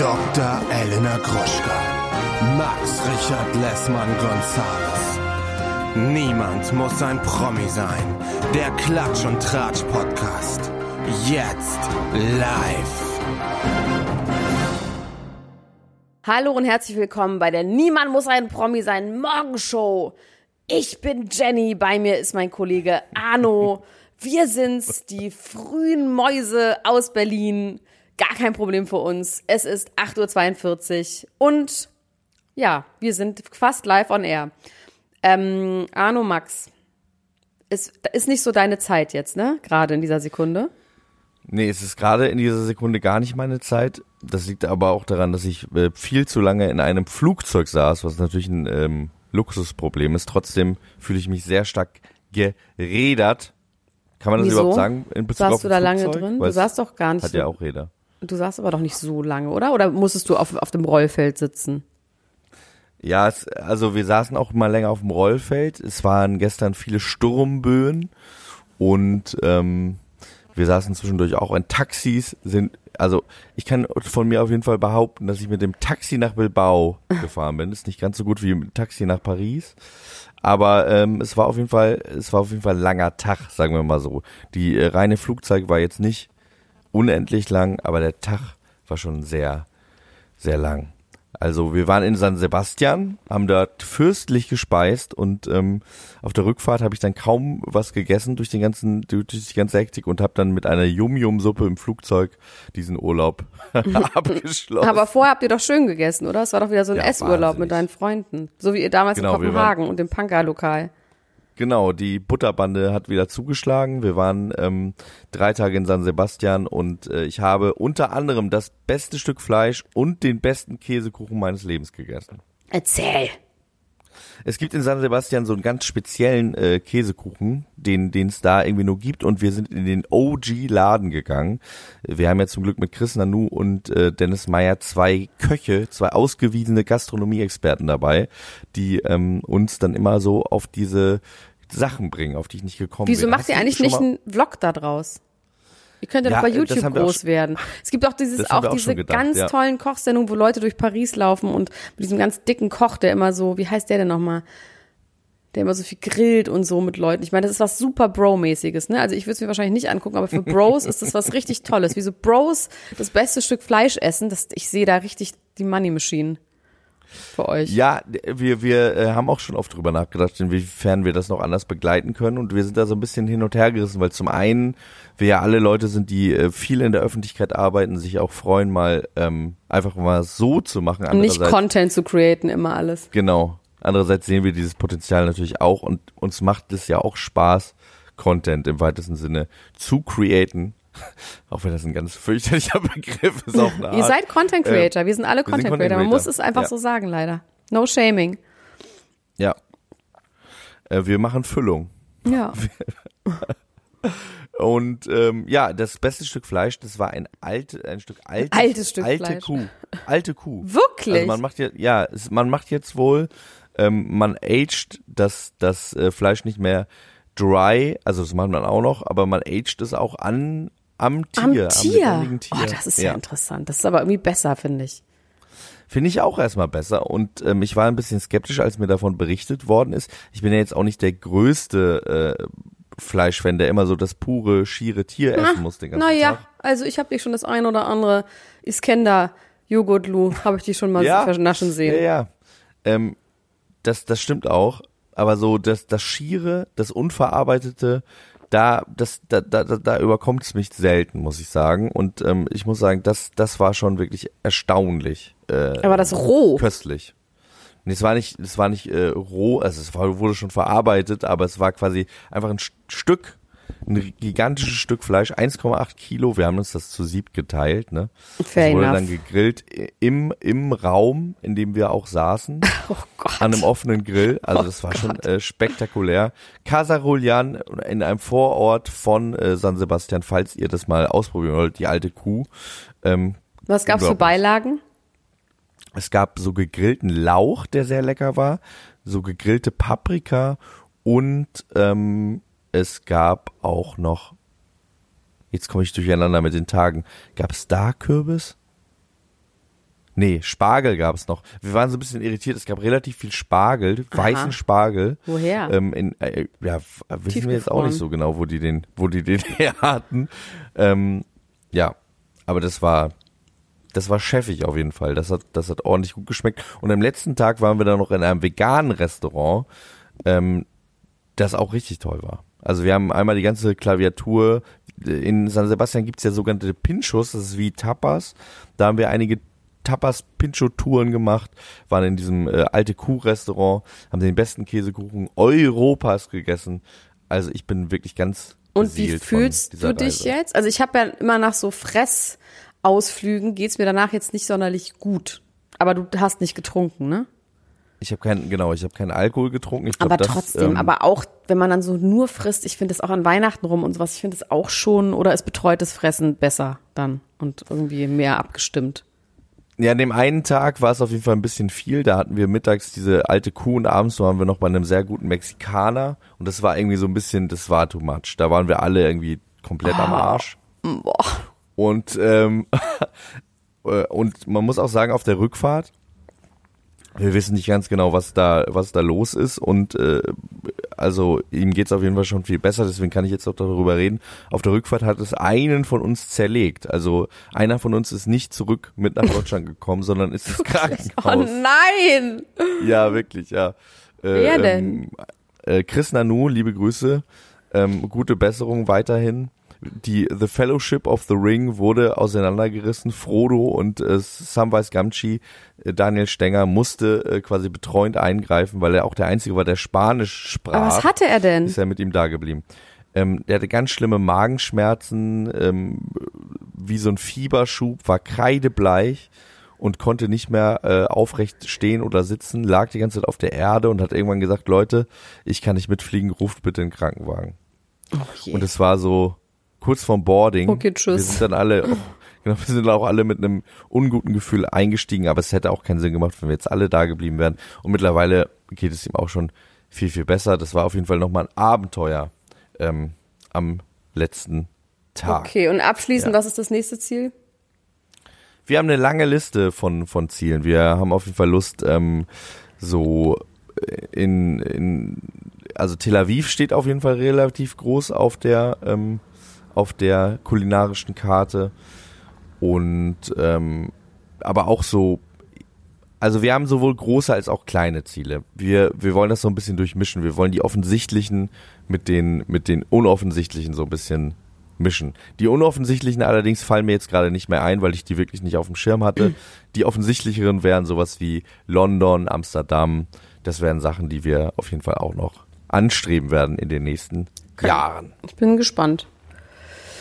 Dr. Elena Gruschka, Max Richard Lessmann Gonzales. Niemand muss ein Promi sein. Der Klatsch und Tratsch Podcast. Jetzt live. Hallo und herzlich willkommen bei der Niemand muss ein Promi sein Morgenshow. Ich bin Jenny, bei mir ist mein Kollege Arno. Wir sind's, die frühen Mäuse aus Berlin. Gar kein Problem für uns. Es ist 8.42 Uhr und ja, wir sind fast live on air. Ähm, Arno Max, ist, ist nicht so deine Zeit jetzt, ne? Gerade in dieser Sekunde. Nee, es ist gerade in dieser Sekunde gar nicht meine Zeit. Das liegt aber auch daran, dass ich äh, viel zu lange in einem Flugzeug saß, was natürlich ein ähm, Luxusproblem ist. Trotzdem fühle ich mich sehr stark gerädert. Kann man das Wieso? überhaupt sagen? In Bezug Saßt auf du da ein lange Flugzeug? drin? Du Weil es saßt doch gar nicht Hat ja auch Räder. Du saßt aber doch nicht so lange, oder? Oder musstest du auf, auf dem Rollfeld sitzen? Ja, es, also wir saßen auch mal länger auf dem Rollfeld. Es waren gestern viele Sturmböen und ähm, wir saßen zwischendurch auch in Taxis. Sind also ich kann von mir auf jeden Fall behaupten, dass ich mit dem Taxi nach Bilbao gefahren bin. Ist nicht ganz so gut wie mit dem Taxi nach Paris, aber ähm, es war auf jeden Fall es war auf jeden Fall ein langer Tag, sagen wir mal so. Die äh, reine Flugzeug war jetzt nicht unendlich lang, aber der Tag war schon sehr sehr lang. Also wir waren in San Sebastian, haben dort fürstlich gespeist und ähm, auf der Rückfahrt habe ich dann kaum was gegessen durch den ganzen durch die ganze Hektik und habe dann mit einer Yum-Yum-Suppe im Flugzeug diesen Urlaub abgeschlossen. Aber vorher habt ihr doch schön gegessen, oder? Es war doch wieder so ein Ja, Essurlaub wahnsinnig. mit deinen Freunden. So wie ihr damals Genau, in Kopenhagen und dem Punker-Lokal. Genau, die Butterbande hat wieder zugeschlagen. Wir waren ähm, drei Tage in San Sebastian und äh, ich habe unter anderem das beste Stück Fleisch und den besten Käsekuchen meines Lebens gegessen. Erzähl. Es gibt in San Sebastian so einen ganz speziellen äh, Käsekuchen, den den es da irgendwie nur gibt und wir sind in den OG-Laden gegangen. Wir haben ja zum Glück mit Chris Nanu und äh, Dennis Meyer zwei Köche, zwei ausgewiesene Gastronomie-Experten dabei, die ähm, uns dann immer so auf diese Sachen bringen, auf die ich nicht gekommen Wieso bin. macht Hast ihr eigentlich nicht einen Vlog da draus? Ihr könnt ja, Ja, doch bei YouTube groß werden. Es gibt auch dieses, auch auch diese gedacht, ganz ja. tollen Kochsendungen, wo Leute durch Paris laufen und mit diesem ganz dicken Koch, der immer so, wie heißt der denn nochmal? Der immer so viel grillt und so mit Leuten. Ich meine, das ist was super Bro-mäßiges, ne? Also ich würde es mir wahrscheinlich nicht angucken, aber für Bros ist das was richtig Tolles. Wie so Bros das beste Stück Fleisch essen, das, ich sehe da richtig die Money Machine für euch. Ja, wir, wir äh, haben auch schon oft drüber nachgedacht, inwiefern wir das noch anders begleiten können. Und wir sind da so ein bisschen hin und her gerissen, weil zum einen wir ja alle Leute sind, die äh, viel in der Öffentlichkeit arbeiten, sich auch freuen, mal ähm, einfach mal so zu machen. Und nicht Content zu createn, immer alles. Genau. Andererseits sehen wir dieses Potenzial natürlich auch und uns macht es ja auch Spaß, Content im weitesten Sinne zu createn. Auch wenn das ein ganz fürchterlicher Begriff ist auf eine Art. Ihr seid Content Äh, Creator, wir sind alle wir sind Content Content Creator. Man Creator. muss es einfach Ja. so sagen, leider. No shaming. Ja. Äh, wir machen Füllung. Ja. Und ähm, ja, das beste Stück Fleisch, das war ein alte, ein Stück altes, Altes Stück alte Fleisch. Kuh, alte Kuh. Wirklich? Also man macht jetzt, ja, es, man macht jetzt wohl, ähm, man aged das das äh, Fleisch nicht mehr dry, also das macht man auch noch, aber man aged es auch an am Tier, Am am Tier. lebendigen Tier. Oh, das ist ja. interessant. Das ist aber irgendwie besser, finde ich. Finde ich auch erstmal besser. Und ähm, ich war ein bisschen skeptisch, als mir davon berichtet worden ist. Ich bin ja jetzt auch nicht der größte äh, Fleischfan, der immer so das pure, schiere Tier essen muss den ganzen Naja, Tag. also ich habe dich schon das ein oder andere Iskender Joghurtlu, habe ich die schon mal Ja. vernaschen sehen. Ja, ja. Ähm, das, das stimmt auch. Aber so das, das Schiere, das Unverarbeitete, da, das, da, da, da, da überkommt es mich selten, muss ich sagen. Und ähm, ich muss sagen, das, das war schon wirklich erstaunlich. Äh, Aber das roh. köstlich. Nee, es war nicht, es war nicht äh, roh, also es war, wurde schon verarbeitet, aber es war quasi einfach ein St- Stück, ein gigantisches Stück Fleisch, 1,8 Kilo. Wir haben uns das zu sieb geteilt, ne? Fair das wurde enough. dann gegrillt im im Raum, in dem wir auch saßen, Oh Gott. an einem offenen Grill. Also Oh das war schon Gott. äh, spektakulär. Casa Rulian in einem Vorort von äh, San Sebastian, falls ihr das mal ausprobieren wollt, die alte Kuh. Ähm, Was gab's für. Beilagen? Es gab so gegrillten Lauch, der sehr lecker war, so gegrillte Paprika und ähm, es gab auch noch, jetzt komme ich durcheinander mit den Tagen, gab es da Kürbis? Nee, Spargel gab es noch. Wir waren so ein bisschen irritiert. Es gab relativ viel Spargel, weißen Spargel. Woher? Ähm, in, äh, ja, wissen wir jetzt auch nicht so genau, wo die den, wo die den her hatten. Ähm, ja, aber das war, das war chefig auf jeden Fall. Das hat, das hat ordentlich gut geschmeckt. Und am letzten Tag waren wir dann noch in einem veganen Restaurant, ähm, das auch richtig toll war. Also wir haben einmal die ganze Klaviatur. In San Sebastian gibt's ja sogenannte Pinchos, das ist wie Tapas. Da haben wir einige Tapas-Pincho-Touren gemacht, waren in diesem äh, alte Kuh-Restaurant, haben den besten Käsekuchen Europas gegessen. Also ich bin wirklich ganz Und wie fühlst du dich Reise. jetzt? Also ich habe ja immer nach so Fressausflügen geht's mir danach jetzt nicht sonderlich gut. Aber du hast nicht getrunken, ne? Ich habe keinen, genau, ich habe keinen Alkohol getrunken. Ich glaub, Aber das, trotzdem, ähm, aber auch, wenn man dann so nur frisst, ich finde es auch an Weihnachten rum und sowas, ich finde es auch schon, oder ist betreutes Fressen besser dann und irgendwie mehr abgestimmt. Ja, an dem einen Tag war es auf jeden Fall ein bisschen viel. Da hatten wir mittags diese alte Kuh und abends waren wir noch bei einem sehr guten Mexikaner. Und das war irgendwie so ein bisschen, das war too much. Da waren wir alle irgendwie komplett am Arsch. Boah. Und, ähm, äh, und man muss auch sagen, auf der Rückfahrt, wir wissen nicht ganz genau, was da, was da los ist. Und äh, also ihm geht's auf jeden Fall schon viel besser, deswegen kann ich jetzt auch darüber reden. Auf der Rückfahrt hat es einen von uns zerlegt. Also einer von uns ist nicht zurück mit nach Deutschland gekommen, sondern ist ins Oh Krankenhaus. nein! Ja, wirklich, ja. Äh, Wer Ähm, äh, Chris Nanu, liebe Grüße, ähm, gute Besserung weiterhin. Die The Fellowship of the Ring wurde auseinandergerissen. Frodo und äh, Samwise Gamgee, äh, Daniel Stenger, musste äh, quasi betreuend eingreifen, weil er auch der Einzige war, der Spanisch sprach Aber was hatte er denn? ist er mit ihm da geblieben. Ähm, der hatte ganz schlimme Magenschmerzen, ähm, wie so ein Fieberschub, war kreidebleich und konnte nicht mehr äh, aufrecht stehen oder sitzen, lag die ganze Zeit auf der Erde und hat irgendwann gesagt, Leute, ich kann nicht mitfliegen, ruft bitte einen Krankenwagen. Oh je. Und es war so kurz vorm Boarding. Okay, tschüss. Wir sind dann alle, oh, genau, wir sind auch alle mit einem unguten Gefühl eingestiegen, aber es hätte auch keinen Sinn gemacht, wenn wir jetzt alle da geblieben wären. Und mittlerweile geht es ihm auch schon viel, viel besser. Das war auf jeden Fall nochmal ein Abenteuer ähm, am letzten Tag. Okay, und abschließend, Ja. was ist das nächste Ziel? Wir haben eine lange Liste von, von Zielen. Wir haben auf jeden Fall Lust, ähm, so in, in, also Tel Aviv steht auf jeden Fall relativ groß auf der, ähm, auf der kulinarischen Karte. Und, ähm, aber auch so, also wir haben sowohl große als auch kleine Ziele. Wir, wir wollen das so ein bisschen durchmischen. Wir wollen die offensichtlichen mit den, mit den unoffensichtlichen so ein bisschen mischen. Die unoffensichtlichen allerdings fallen mir jetzt gerade nicht mehr ein, weil ich die wirklich nicht auf dem Schirm hatte. Die offensichtlicheren wären sowas wie London, Amsterdam. Das wären Sachen, die wir auf jeden Fall auch noch anstreben werden in den nächsten Jahren. Ich bin gespannt.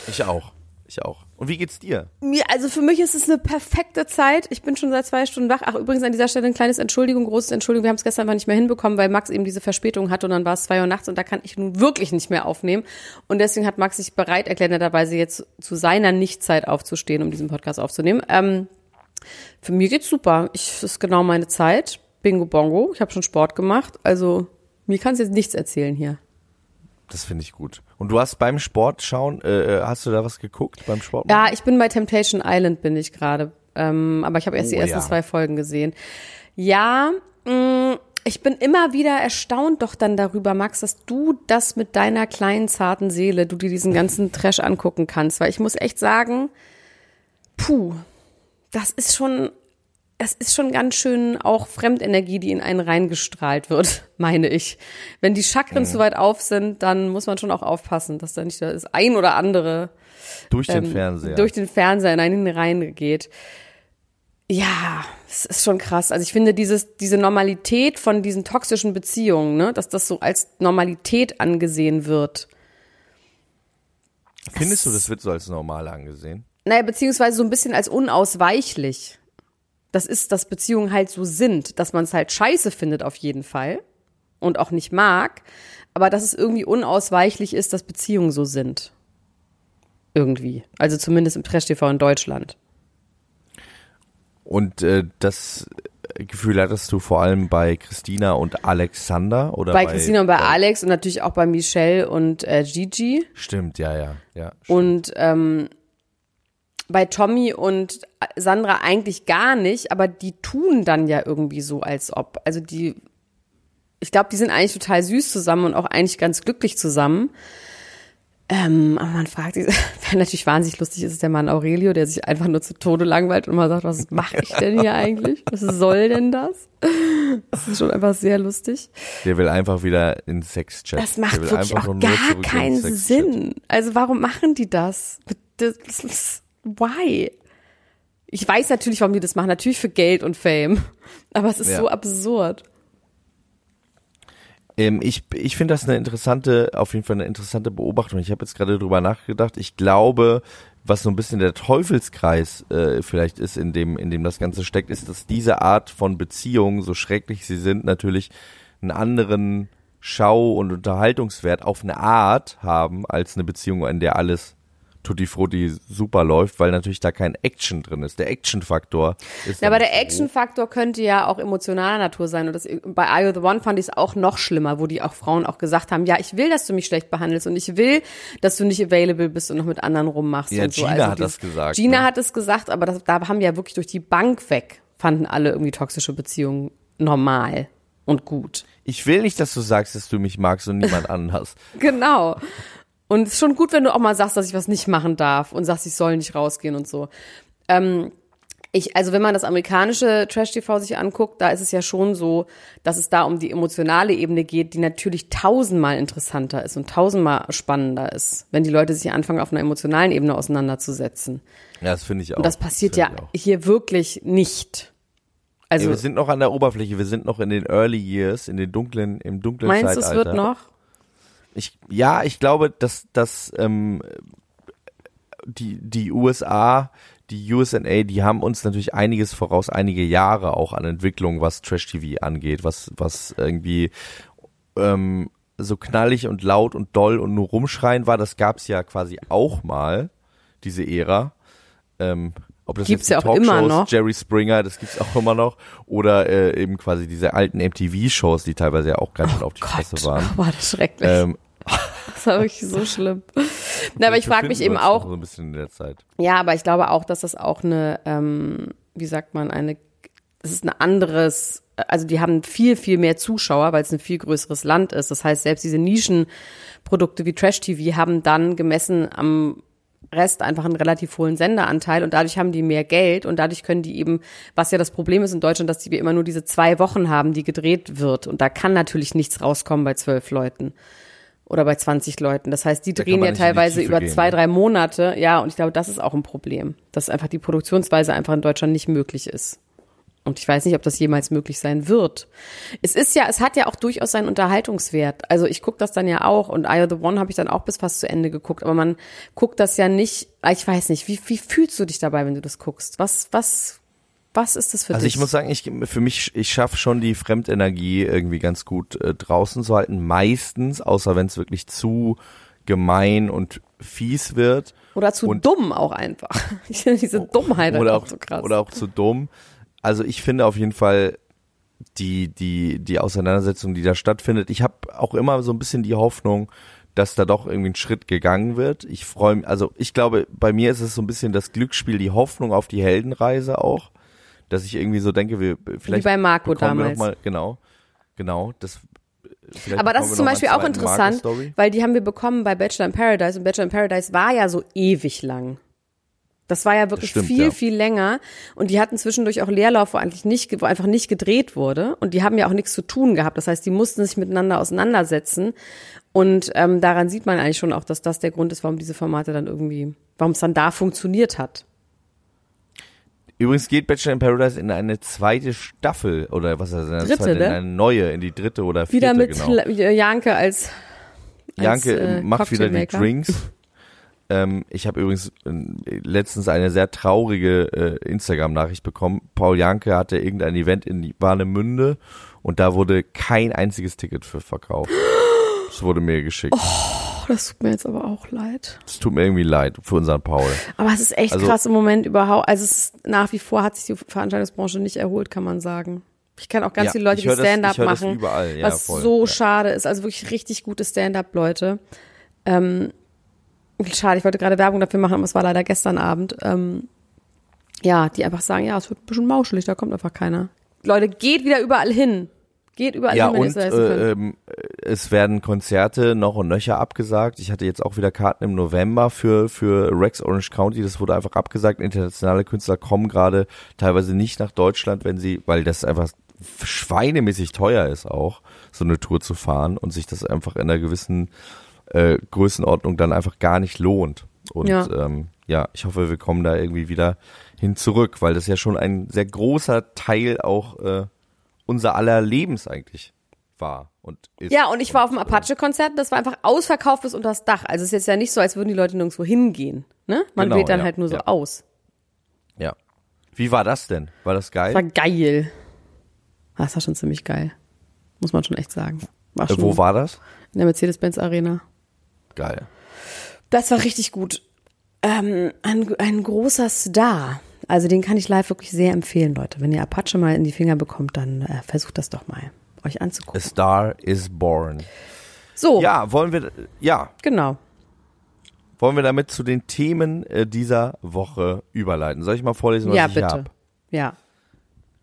Ich auch. Ich auch. Und wie geht's dir? Mir, also für mich ist es eine perfekte Zeit. Ich bin schon seit zwei Stunden wach. Ach, übrigens an dieser Stelle ein kleines Entschuldigung, großes Entschuldigung. Wir haben es gestern einfach nicht mehr hinbekommen, weil Max eben diese Verspätung hatte und dann war es zwei Uhr nachts und da kann ich nun wirklich nicht mehr aufnehmen. Und deswegen hat Max sich bereit erklärt, netterweise jetzt zu seiner Nichtzeit aufzustehen, um diesen Podcast aufzunehmen. Ähm, für mich geht's super. Ich, das ist genau meine Zeit. Bingo Bongo. Ich habe schon Sport gemacht. Also mir kannst jetzt nichts erzählen hier. Das finde ich gut. Und du hast beim Sport schauen, äh, hast du da was geguckt beim Sport? Ja, ich bin bei Temptation Island, bin ich gerade. Ähm, aber ich habe erst die Oh, ersten ja. zwei Folgen gesehen. Ja, mh, ich bin immer wieder erstaunt doch dann darüber, Max, dass du das mit deiner kleinen, zarten Seele, du dir diesen ganzen Trash angucken kannst. Weil ich muss echt sagen, puh, das ist schon, es ist schon ganz schön auch Fremdenergie, die in einen reingestrahlt wird, meine ich. Wenn die Chakren zu weit auf sind, dann muss man schon auch aufpassen, dass da nicht das ein oder andere Durch den ähm, Fernseher. durch den Fernseher in einen reingeht. Ja, es ist schon krass. Also ich finde dieses, diese Normalität von diesen toxischen Beziehungen, ne, dass das so als Normalität angesehen wird. Findest du, das wird so als normal angesehen? Naja, beziehungsweise so ein bisschen als unausweichlich. Das ist, dass Beziehungen halt so sind, dass man es halt scheiße findet auf jeden Fall und auch nicht mag, aber dass es irgendwie unausweichlich ist, dass Beziehungen so sind. Irgendwie. Also zumindest im Trash-TV in Deutschland. Und äh, das Gefühl hattest du vor allem bei Christina und Alexander oder bei Christina und bei Alex und natürlich auch bei Michelle und äh, Gigi. Stimmt, ja, ja, ja. Und ähm, bei Tommy und Sandra eigentlich gar nicht, aber die tun dann ja irgendwie so, als ob. Also die, ich glaube, die sind eigentlich total süß zusammen und auch eigentlich ganz glücklich zusammen. Ähm, aber man fragt sich, wer natürlich wahnsinnig lustig ist, ist der Mann Aurelio, der sich einfach nur zu Tode langweilt und mal sagt, was mache ich denn hier eigentlich? Was soll denn das? Das ist schon einfach sehr lustig. Der will einfach wieder in Sexchat. Das macht wirklich einfach auch gar keinen. Sinn. Also warum machen die das? Das, das ist, why? Ich weiß natürlich, warum die das machen. Natürlich für Geld und Fame. Aber es ist Ja. so absurd. Ähm, ich ich finde das eine interessante, auf jeden Fall eine interessante Beobachtung. Ich habe jetzt gerade drüber nachgedacht. Ich glaube, was so ein bisschen der Teufelskreis äh, vielleicht ist, in dem, in dem das Ganze steckt, ist, dass diese Art von Beziehungen, so schrecklich sie sind, natürlich einen anderen Schau- und Unterhaltungswert auf eine Art haben, als eine Beziehung, in der alles tutti frutti super läuft, weil natürlich da kein Action drin ist. Der Action-Faktor ist. Ja, aber der so Action-Faktor könnte ja auch emotionaler Natur sein. Und das, bei Are You the One fand ich es auch noch schlimmer, wo die auch Frauen auch gesagt haben, ja, ich will, dass du mich schlecht behandelst und ich will, dass du nicht available bist und noch mit anderen rummachst Ja, und so. Gina also hat dieses- das gesagt, Gina ne? hat es gesagt, aber das, da haben ja wirklich durch die Bank weg, fanden alle irgendwie toxische Beziehungen normal und gut. Ich will nicht, dass du sagst, dass du mich magst und niemand anders. Genau. Und es ist schon gut, wenn du auch mal sagst, dass ich was nicht machen darf und sagst, ich soll nicht rausgehen und so. Ähm, ich, also wenn man das amerikanische Trash-TV sich anguckt, da ist es ja schon so, dass es da um die emotionale Ebene geht, die natürlich tausendmal interessanter ist und tausendmal spannender ist, wenn die Leute sich anfangen, auf einer emotionalen Ebene auseinanderzusetzen. Ja, das finde ich auch. Und das passiert ja ich auch. hier wirklich nicht. Also ja, wir sind noch an der Oberfläche, wir sind noch in den Early Years, in den dunklen, im dunklen meinst du, es Zeitalter. wird noch? Ich, ja, ich glaube, dass, dass ähm, die, die USA, die USA, die haben uns natürlich einiges voraus, einige Jahre auch an Entwicklung, was Trash-TV angeht, was, was irgendwie ähm, so knallig und laut und doll und nur rumschreien war. Das gab's ja quasi auch mal, diese Ära. Ähm, ob das Gibt's jetzt ja auch immer noch. Jerry Springer, das gibt's auch immer noch. Oder äh, eben quasi diese alten MTV-Shows, die teilweise ja auch ganz schön auf die Fresse waren. Oh, war das schrecklich. Ähm, das war wirklich so schlimm. Na, aber ich frage mich eben auch, So ein bisschen in der Zeit. Ja, aber ich glaube auch, dass das auch eine, ähm, wie sagt man, eine, es ist ein anderes, also die haben viel, viel mehr Zuschauer, weil es ein viel größeres Land ist. Das heißt, selbst diese Nischenprodukte wie Trash TV haben dann gemessen am Rest einfach einen relativ hohen Senderanteil und dadurch haben die mehr Geld und dadurch können die eben, was ja das Problem ist in Deutschland, dass wir immer nur diese zwei Wochen haben, die gedreht wird und da kann natürlich nichts rauskommen bei zwölf Leuten oder bei 20 Leuten. Das heißt, die Da drehen ja teilweise über gehen, zwei, ne? drei Monate. Ja, und ich glaube, das ist auch ein Problem, dass einfach die Produktionsweise einfach in Deutschland nicht möglich ist. Und ich weiß nicht, ob das jemals möglich sein wird. Es ist ja, es hat ja auch durchaus seinen Unterhaltungswert. Also ich gucke das dann ja auch und Eye of the One habe ich dann auch bis fast zu Ende geguckt. Aber man guckt das ja nicht, ich weiß nicht, wie, wie fühlst du dich dabei, wenn du das guckst? Was, was, was ist das für Also dich? ich muss sagen, ich für mich, ich schaffe schon die Fremdenergie irgendwie ganz gut äh, draußen zu halten. Meistens, außer wenn es wirklich zu gemein und fies wird. oder zu und- dumm auch einfach. Ich finde diese Dummheit oder einfach auch, so krass. oder auch zu dumm. Also ich finde auf jeden Fall die die die Auseinandersetzung, die da stattfindet. Ich habe auch immer so ein bisschen die Hoffnung, dass da doch irgendwie ein Schritt gegangen wird. Ich freue mich, also ich glaube, bei mir ist es so ein bisschen das Glücksspiel, die Hoffnung auf die Heldenreise auch, dass ich irgendwie so denke, wir vielleicht bei Marco damals. Noch mal, genau, genau. Das. Aber das ist zum Beispiel auch interessant, weil die haben wir bekommen bei Bachelor in Paradise und Bachelor in Paradise war ja so ewig lang. Das war ja wirklich stimmt, viel, ja. viel länger. Und die hatten zwischendurch auch Leerlauf, wo eigentlich nicht, wo einfach nicht gedreht wurde. Und die haben ja auch nichts zu tun gehabt. Das heißt, die mussten sich miteinander auseinandersetzen. Und ähm, daran sieht man eigentlich schon auch, dass das der Grund ist, warum diese Formate dann irgendwie, warum es dann da funktioniert hat. Übrigens geht Bachelor in Paradise in eine zweite Staffel oder was ist das? Dritte, zweite, ne? in eine neue, in die dritte oder vierte, Wieder mit genau. La- Janke als, als Janke äh, macht wieder die. Drinks. ähm, ich habe übrigens äh, letztens eine sehr traurige äh, Instagram-Nachricht bekommen. Paul Janke hatte irgendein Event in Warnemünde und da wurde kein einziges Ticket für verkauft. Das wurde mir geschickt. Oh, das tut mir jetzt aber auch leid. Es tut mir irgendwie leid für unseren Paul. Aber es ist echt Also- krass im Moment überhaupt. Also es ist nach wie vor hat sich die Veranstaltungsbranche nicht erholt, kann man sagen. Ich kenne auch ganz Ja, viele Leute, die Stand-up machen, überall, ja, was voll, so ja. schade ist. Also wirklich richtig gute Stand-up-Leute. Ähm, schade, ich wollte gerade Werbung dafür machen, aber es war leider gestern Abend. Ähm, ja, die einfach sagen, ja, es wird ein bisschen mauschelig, da kommt einfach keiner. Leute, geht wieder überall hin. Geht überall Ja, hin, wenn ihr und es leisten könnt. äh, ähm, es werden Konzerte noch und nöcher abgesagt. Ich hatte jetzt auch wieder Karten im November für, für Rex Orange County. Das wurde einfach abgesagt. Internationale Künstler kommen gerade teilweise nicht nach Deutschland, wenn sie, weil das einfach schweinemäßig teuer ist auch, so eine Tour zu fahren und sich das einfach in einer gewissen äh, Größenordnung dann einfach gar nicht lohnt. Und Ja. ähm, ja, ich hoffe, wir kommen da irgendwie wieder hin zurück, weil das ja schon ein sehr großer Teil auch äh, unser aller Lebens eigentlich war und ist. Ja, und ich war auf dem äh, Apache-Konzert, das war einfach ausverkauft bis unter das Dach. Also es ist jetzt ja nicht so, als würden die Leute nirgendwo hingehen. Ne? Man Genau, wählt dann ja, halt nur so ja. aus. Ja. Wie war das denn? War das geil? Das war geil. Ah, Das war schon ziemlich geil. Muss man schon echt sagen. War äh, schon wo war das? In der Mercedes-Benz Arena. Geil. Das war richtig gut. Ähm, ein, ein großer Star. Also den kann ich live wirklich sehr empfehlen, Leute. Wenn ihr Apache mal in die Finger bekommt, dann äh, versucht das doch mal, euch A anzugucken. Star is born. So, Ja, wollen wir, ja, genau. wollen wir damit zu den Themen äh, dieser Woche überleiten. Soll ich mal vorlesen, was Ja, ich bitte. hab? Ja.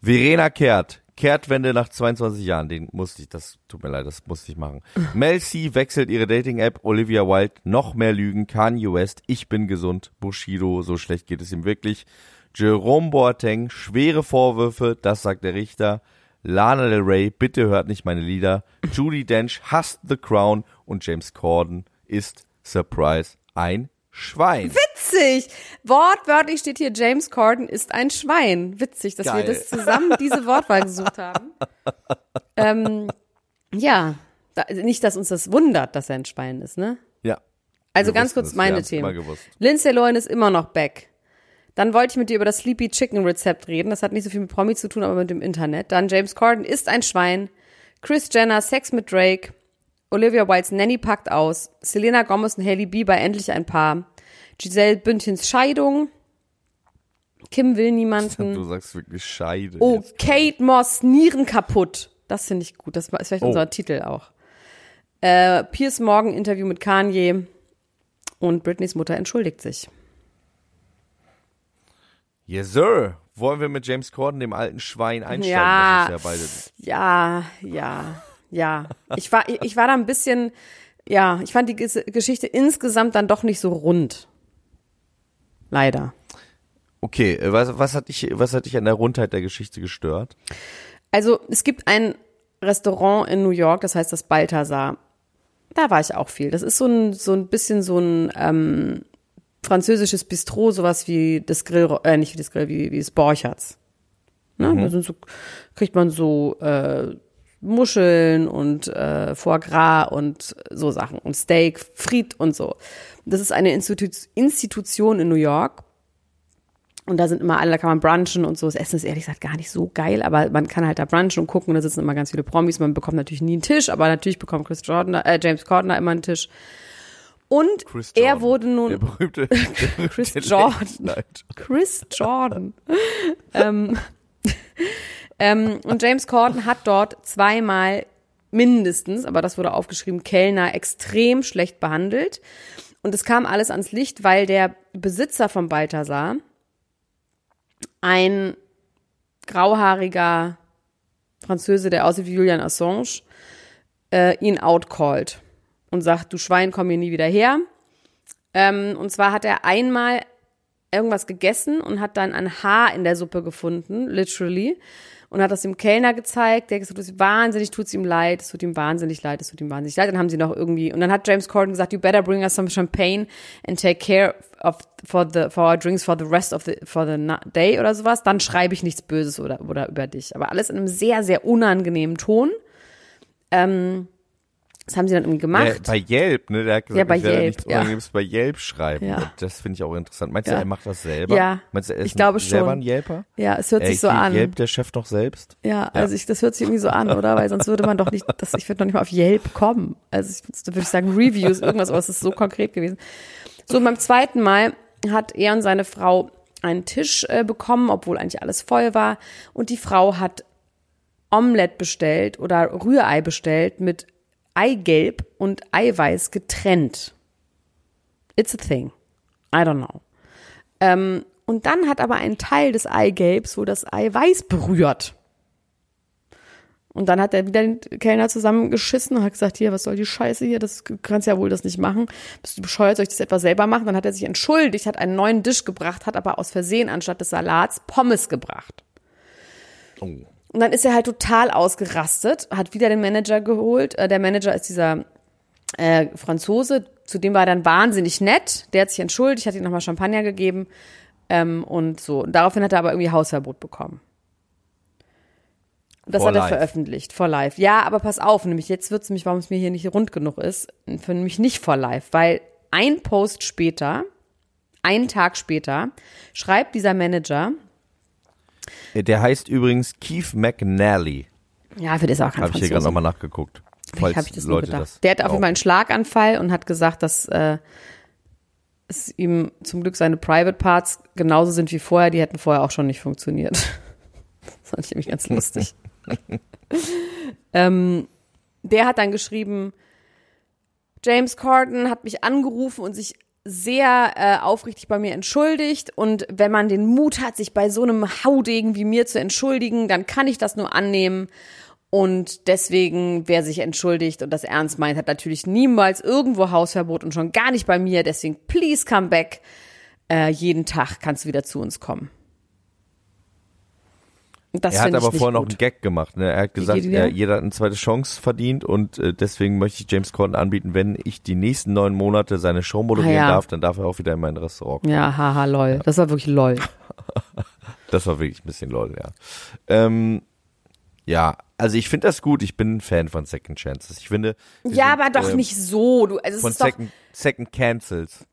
Verena Kehrt. Kehrtwende nach 22 Jahren. Den musste ich, das tut mir leid, das musste ich machen. Mel C wechselt ihre Dating-App. Olivia Wilde. Noch mehr Lügen. Kanye West. Ich bin gesund. Bushido. So schlecht geht es ihm wirklich. Jerome Boateng. Schwere Vorwürfe. Das sagt der Richter. Lana Del Rey. Bitte hört nicht meine Lieder. Judy Dench hasst The Crown. Und James Corden ist, Surprise, ein Schwein. Witzig. Wortwörtlich steht hier, James Corden ist ein Schwein. Witzig, dass Geil. wir das zusammen diese Wortwahl gesucht haben. ähm, ja, da, nicht, dass uns das wundert, dass er ein Schwein ist, ne? Ja. Also ganz kurz wir meine Themen. gewusst. Lindsay Lohan ist immer noch back. Dann wollte ich mit dir über das Sleepy Chicken Rezept reden. Das hat nicht so viel mit Promi zu tun, aber mit dem Internet. Dann James Corden ist ein Schwein. Chris Jenner Sex mit Drake. Olivia Wildes Nanny packt aus. Selena Gomez und Hailey Bieber endlich ein Paar. Giselle Bündchens Scheidung. Kim will niemanden. Du sagst wirklich Scheide. Oh, jetzt. Kate Moss, Nieren kaputt. Das finde ich gut. Das ist vielleicht Oh. unser Titel auch. Äh, Piers Morgan Interview mit Kanye. Und Britneys Mutter entschuldigt sich. Yes, sir. Wollen wir mit James Corden, dem alten Schwein, einsteigen? Ja. Ja beide. Ja, ja, ja. Ich war, ich war da ein bisschen, ja, ich fand die Ges- Geschichte insgesamt dann doch nicht so rund. Leider. Okay, äh, was, was, hat dich, was hat dich an der Rundheit der Geschichte gestört? Also es gibt ein Restaurant in New York, das heißt das Balthasar. Da war ich auch viel. Das ist so ein, so ein bisschen so ein ähm, französisches Bistro, sowas wie das Grill, äh, nicht wie das Grill, wie, wie das Borchertz. Ne? Da sind so, kriegt man so äh, Muscheln und äh, Foie Gras und so Sachen und Steak, Fried und so. Das ist eine Institu Institution in New York. Und da sind immer alle, da kann man brunchen und so. Das Essen ist ehrlich gesagt gar nicht so geil, aber man kann halt da brunchen und gucken. Und da sitzen immer ganz viele Promis. Man bekommt natürlich nie einen Tisch, aber natürlich bekommt Chris Jordan, äh, James Corden immer einen Tisch. Und Chris er wurde Der nun berühmte, der berühmte Chris Late Jordan. Chris Jordan. ähm, ähm, und James Corden hat dort zweimal mindestens, aber das wurde aufgeschrieben, Kellner extrem schlecht behandelt. Und es kam alles ans Licht, weil der Besitzer vom Balthasar ein grauhaariger Französe, der aussieht wie Julian Assange, äh, ihn outcallt und sagt, du Schwein, komm hier nie wieder her. Ähm, und zwar hat er einmal irgendwas gegessen und hat dann ein Haar in der Suppe gefunden, literally. Und hat das dem Kellner gezeigt. Der hat gesagt, es tut wahnsinnig, tut's ihm leid, es tut ihm wahnsinnig leid, es tut ihm wahnsinnig leid. Dann haben sie noch irgendwie, und dann hat James Corden gesagt, you better bring us some champagne and take care of, for the, for our drinks for the rest of the, for the day oder sowas. Dann schreibe ich nichts Böses oder, oder über dich. Aber alles in einem sehr, sehr unangenehmen Ton. Ähm, das haben sie dann irgendwie gemacht. bei Yelp, ne? Der hat gesagt, Ja, bei ich werde Yelp, nichts ja. Unangenehmes bei Yelp schreiben. Ja. Und Das finde ich auch interessant. Meinst du, Ja. er macht das selber? Ja. Meinst du, er ist Ich glaube selber schon. ein Yelper? ja, es hört Ey, sich so an. Yelp der Chef noch selbst? Ja, also ich, das hört sich irgendwie so an, oder? Weil sonst würde man doch nicht, das, ich würde noch nicht mal auf Yelp kommen. Also ich, da würde ich sagen Reviews, irgendwas, aber es ist so konkret gewesen. So, beim zweiten Mal hat er und seine Frau einen Tisch äh, bekommen, obwohl eigentlich alles voll war. Und die Frau hat Omelette bestellt oder Rührei bestellt mit Eigelb und Eiweiß getrennt. It's a thing. I don't know. Ähm, und dann hat aber ein Teil des Eigelbs, wo das Ei weiß berührt. Und dann hat er wieder den Kellner zusammengeschissen und hat gesagt, hier, was soll die Scheiße hier? Das kannst ja wohl das nicht machen. Bist du bescheuert, soll ich das etwa selber machen? Dann hat er sich entschuldigt, hat einen neuen Tisch gebracht, hat aber aus Versehen anstatt des Salats Pommes gebracht. Oh. Und dann ist er halt total ausgerastet, hat wieder den Manager geholt. Äh, der Manager ist dieser äh, Franzose, zu dem war er dann wahnsinnig nett. Der hat sich entschuldigt, hat ihm nochmal Champagner gegeben ähm, und so. Und daraufhin hat er aber irgendwie Hausverbot bekommen. Das For hat er life. veröffentlicht, for life. Ja, aber pass auf, nämlich jetzt wird's nämlich, warum es mir hier nicht rund genug ist, für mich nicht for life, weil ein Post später, einen Tag später, schreibt dieser Manager, Der heißt übrigens Keith McNally. ja, für das ist auch kein Habe ich hier gerade nochmal nachgeguckt. Vielleicht habe ich das Leute gedacht. das der hat auf jeden auch- Fall einen Schlaganfall und hat gesagt, dass äh, es ihm zum Glück seine Private Parts genauso sind wie vorher. Die hätten vorher auch schon nicht funktioniert. Das fand ich nämlich ganz lustig. ähm, der hat dann geschrieben, James Corden hat mich angerufen und sich sehr äh, aufrichtig bei mir entschuldigt. Und wenn man den Mut hat, sich bei so einem Haudegen wie mir zu entschuldigen, dann kann ich das nur annehmen. Und deswegen, wer sich entschuldigt und das ernst meint, hat natürlich niemals irgendwo Hausverbot und schon gar nicht bei mir. Deswegen, please come back. Äh, jeden Tag kannst du wieder zu uns kommen. Das Er hat aber vorher noch einen Gag gemacht. Ne? Er hat gesagt, er, jeder hat eine zweite Chance verdient und äh, deswegen möchte ich James Corden anbieten, wenn ich die nächsten neun Monate seine Show moderieren Ah, ja. darf, dann darf er auch wieder in mein Restaurant. kommen. Ja, haha, lol. Das war wirklich lol. Das war wirklich ein bisschen lol, ja. Ähm, ja, also ich finde das gut. Ich bin ein Fan von Second Chances. Ich finde. Ja, sind, aber doch ähm, nicht so. Du, also es Von Second, Second Cancels.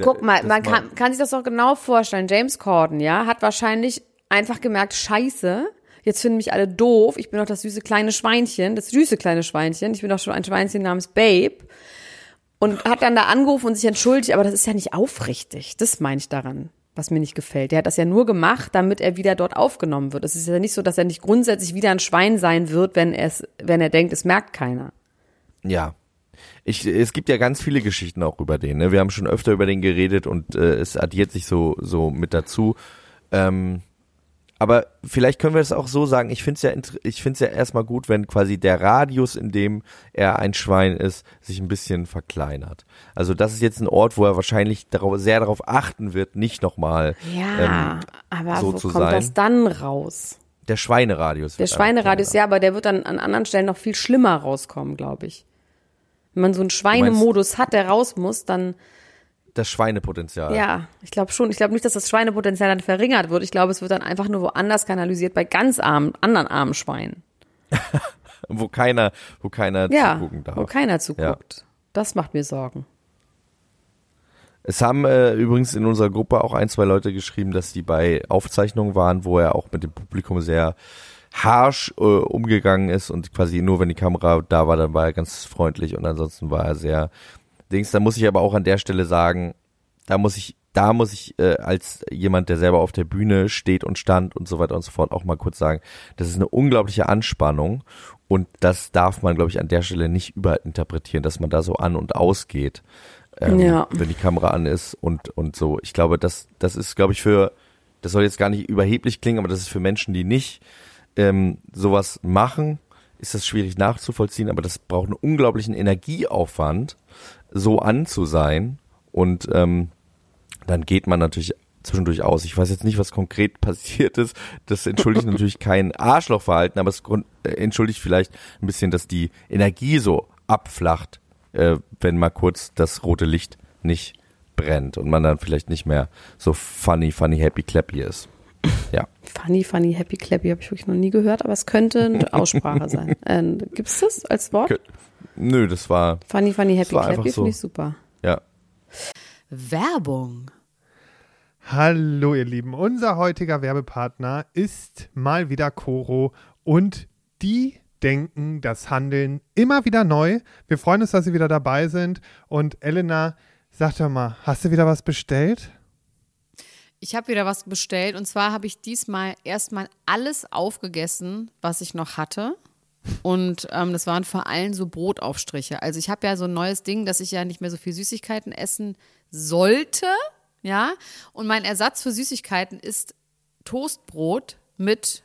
Guck mal, das man kann, kann sich das doch genau vorstellen. James Corden, ja, hat wahrscheinlich einfach gemerkt, scheiße, jetzt finden mich alle doof. Ich bin doch das süße kleine Schweinchen, das süße kleine Schweinchen. Ich bin doch schon ein Schweinchen namens Babe. Und hat dann da angerufen und sich entschuldigt, aber das ist ja nicht aufrichtig. Das meine ich daran, was mir nicht gefällt. Der hat das ja nur gemacht, damit er wieder dort aufgenommen wird. Es ist ja nicht so, dass er nicht grundsätzlich wieder ein Schwein sein wird, wenn er es, wenn er denkt, es merkt keiner. Ja. Ich, es gibt ja ganz viele Geschichten auch über den. Ne? Wir haben schon öfter über den geredet und äh, es addiert sich so, so mit dazu. Ähm, aber vielleicht können wir es auch so sagen. Ich finde es ja, ich finde es ja erstmal gut, wenn quasi der Radius, in dem er ein Schwein ist, sich ein bisschen verkleinert. Also das ist jetzt ein Ort, wo er wahrscheinlich darauf, sehr darauf achten wird, nicht nochmal Ja, ähm, aber so wo kommt sein. das dann raus? der Schweineradius. Der Schweineradius, ja, aber der wird dann an anderen Stellen noch viel schlimmer rauskommen, glaube ich. Wenn man so einen Schweinemodus hat, der raus muss, dann. Das Schweinepotenzial. ja, ich glaube schon. Ich glaube nicht, dass das Schweinepotenzial dann verringert wird. Ich glaube, es wird dann einfach nur woanders kanalisiert, bei ganz armen, anderen armen Schweinen. Wo keiner, wo keiner Ja, zugucken darf. wo keiner zuguckt. Das macht mir Sorgen. Es haben äh, übrigens in unserer Gruppe auch ein, zwei Leute geschrieben, dass die bei Aufzeichnungen waren, wo er auch mit dem Publikum sehr harsh äh, umgegangen ist und quasi nur wenn die Kamera da war, dann war er ganz freundlich und ansonsten war er sehr Dings. Da muss ich aber auch an der Stelle sagen, da muss ich, da muss ich äh, als jemand, der selber auf der Bühne steht und stand und so weiter und so fort auch mal kurz sagen, das ist eine unglaubliche Anspannung und das darf man, glaube ich, an der Stelle nicht überinterpretieren, dass man da so an und ausgeht ähm, Ja. wenn die Kamera an ist und, und so. Ich glaube, das, das ist, glaube ich, für, das soll jetzt gar nicht überheblich klingen, aber das ist für Menschen, die nicht ähm, sowas machen, ist das schwierig nachzuvollziehen, aber das braucht einen unglaublichen Energieaufwand, so an zu sein und ähm, dann geht man natürlich zwischendurch aus. Ich weiß jetzt nicht, was konkret passiert ist. Das entschuldigt natürlich kein Arschlochverhalten, aber es äh, entschuldigt vielleicht ein bisschen, dass die Energie so abflacht, äh, wenn mal kurz das rote Licht nicht brennt und man dann vielleicht nicht mehr so funny, funny, happy, clappy ist. Ja. Funny, funny, happy, clappy habe ich wirklich noch nie gehört, aber es könnte eine Aussprache sein. Ähm, Gibt es das als Wort? Kö- Nö, das war, Funny, funny, happy, clappy so. finde ich super. ja. Werbung. Hallo ihr Lieben, unser heutiger Werbepartner ist mal wieder Coro und die denken das Handeln immer wieder neu. Wir freuen uns, dass Sie wieder dabei sind und Elena, sag doch mal, hast du wieder was bestellt? Ich habe wieder was bestellt und zwar habe ich diesmal erstmal alles aufgegessen, was ich noch hatte. Und ähm, das waren vor allem so Brotaufstriche. Also ich habe ja so ein neues Ding, dass ich ja nicht mehr so viel Süßigkeiten essen sollte. Ja. Und mein Ersatz für Süßigkeiten ist Toastbrot mit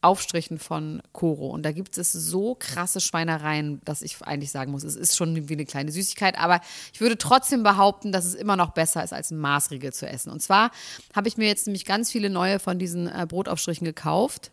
Aufstrichen von Koro. Und da gibt es so krasse Schweinereien, dass ich eigentlich sagen muss, es ist schon wie eine kleine Süßigkeit. Aber ich würde trotzdem behaupten, dass es immer noch besser ist, als ein Maßriegel zu essen. Und zwar habe ich mir jetzt nämlich ganz viele neue von diesen äh, Brotaufstrichen gekauft.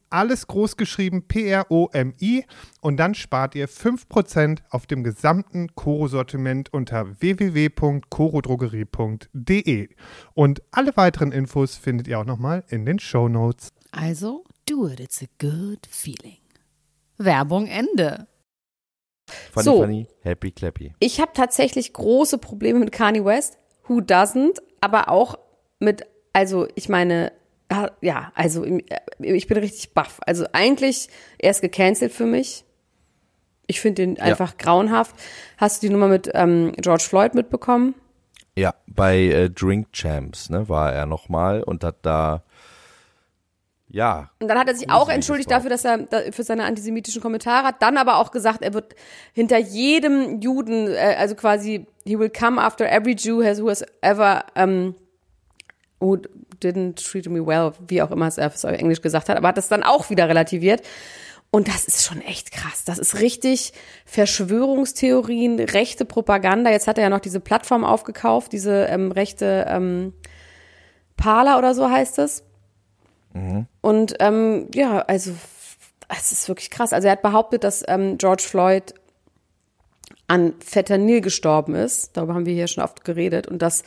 alles groß geschrieben, P-R-O-M-I. Und dann spart ihr 5% auf dem gesamten Koro-Sortiment unter www.korodrogerie.de. Und alle weiteren Infos findet ihr auch nochmal in den Show Notes. Also, do it, it's a good feeling. Werbung Ende. Funny, so, funny, happy, clappy. Ich habe tatsächlich große Probleme mit Kanye West. Who doesn't? Aber auch mit, also ich meine, ja, also äh, ich bin richtig baff. Also eigentlich, er ist gecancelt für mich. Ich finde den einfach ja. grauenhaft. Hast du die Nummer mit ähm, George Floyd mitbekommen? Ja, bei äh, Drink Champs, ne, war er nochmal und hat da ja. Und dann hat er sich auch entschuldigt dafür, dass er da, für seine antisemitischen Kommentare hat, dann aber auch gesagt, er wird hinter jedem Juden, äh, also quasi, he will come after every Jew has, who has ever um, who didn't treat me well, wie auch immer es auf Englisch gesagt hat, aber hat das dann auch wieder relativiert. Und das ist schon echt krass. Das ist richtig Verschwörungstheorien, rechte Propaganda. Jetzt hat er ja noch diese Plattform aufgekauft, diese ähm, rechte ähm, Parler oder so heißt es. Mhm. Und ähm, ja, also es ist wirklich krass. Also er hat behauptet, dass ähm, George Floyd an Fentanyl gestorben ist. Darüber haben wir hier schon oft geredet. Und dass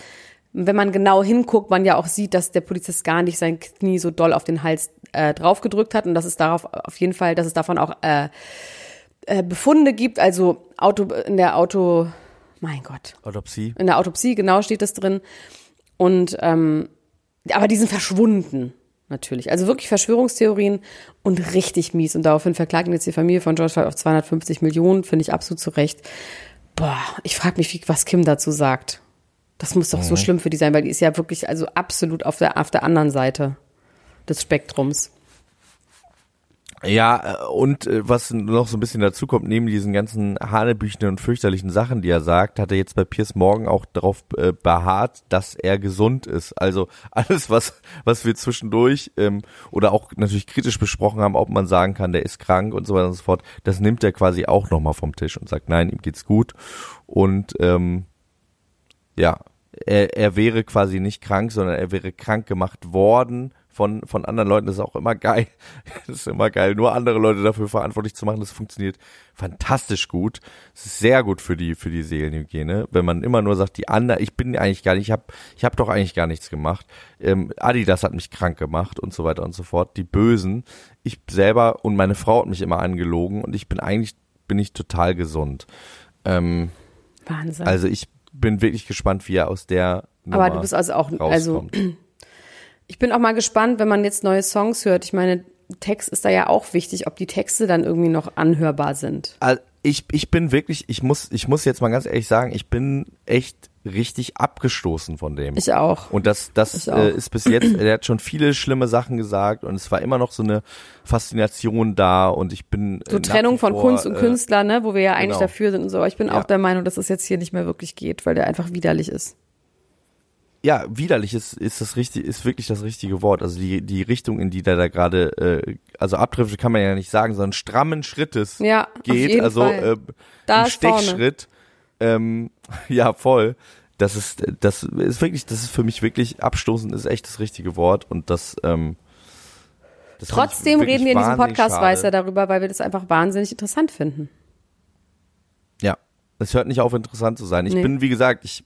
wenn man genau hinguckt, man ja auch sieht, dass der Polizist gar nicht sein Knie so doll auf den Hals äh, draufgedrückt hat. Und dass es darauf auf jeden Fall, dass es davon auch äh, äh, Befunde gibt, also Auto in der Auto, mein Gott, Autopsie, in der Autopsie genau steht das drin. Und ähm, aber die sind verschwunden natürlich, also wirklich Verschwörungstheorien und richtig mies. Und daraufhin verklagen jetzt die Familie von George Floyd auf 250 Millionen, finde ich absolut zu Recht. Boah, ich frage mich, wie, was Kim dazu sagt. Das muss doch mhm. so schlimm für die sein, weil die ist ja wirklich also absolut auf der, auf der anderen Seite des Spektrums. Ja, äh, und äh, was noch so ein bisschen dazu kommt, neben diesen ganzen hanebüchenden und fürchterlichen Sachen, die er sagt, hat er jetzt bei Piers Morgan auch darauf äh, beharrt, dass er gesund ist. Also alles, was, was wir zwischendurch ähm, oder auch natürlich kritisch besprochen haben, ob man sagen kann, der ist krank und so weiter und so fort, das nimmt er quasi auch nochmal vom Tisch und sagt, nein, ihm geht's gut. Und ähm, ja, er, er wäre quasi nicht krank, sondern er wäre krank gemacht worden von, von anderen Leuten. Das ist auch immer geil. Das ist immer geil, nur andere Leute dafür verantwortlich zu machen. Das funktioniert fantastisch gut. Es ist sehr gut für die, für die Seelenhygiene. Wenn man immer nur sagt, die anderen, ich bin eigentlich gar nicht, ich habe ich hab doch eigentlich gar nichts gemacht. Ähm, Adidas hat mich krank gemacht und so weiter und so fort. Die Bösen. Ich selber und meine Frau hat mich immer angelogen und ich bin eigentlich, bin ich total gesund. Ähm, Wahnsinn. also ich bin wirklich gespannt, wie er aus der Nummer Aber du bist also auch, also rauskommt. ich bin auch mal gespannt, wenn man jetzt neue Songs hört. Ich meine, Text ist da ja auch wichtig, ob die Texte dann irgendwie noch anhörbar sind. Also ich, ich bin wirklich, ich muss, ich muss jetzt mal ganz ehrlich sagen, ich bin echt richtig abgestoßen von dem. Ich auch. Und das, das äh, ist bis jetzt, er hat schon viele schlimme Sachen gesagt und es war immer noch so eine Faszination da und ich bin. So äh, nach Trennung von vor, Kunst und äh, Künstler, ne, wo wir ja eigentlich genau. dafür sind und so. Aber ich bin Ja. auch der Meinung, dass es jetzt hier nicht mehr wirklich geht, weil der einfach widerlich ist. Ja, widerlich ist, ist das richtig, ist wirklich das richtige Wort. Also die, die Richtung, in die der da gerade, äh, also abdriftet kann man ja nicht sagen, sondern strammen Schrittes Ja, auf geht, jeden also Fall. äh, Da im ist vorne. Ähm, ja, voll. Das ist, das ist wirklich, das ist für mich wirklich abstoßend, ist echt das richtige Wort und das. Ähm, das Trotzdem reden wir in diesem Podcast schade. weiter darüber, weil wir das einfach wahnsinnig interessant finden. Ja, es hört nicht auf, interessant zu sein. Ich Nee. bin, wie gesagt, ich,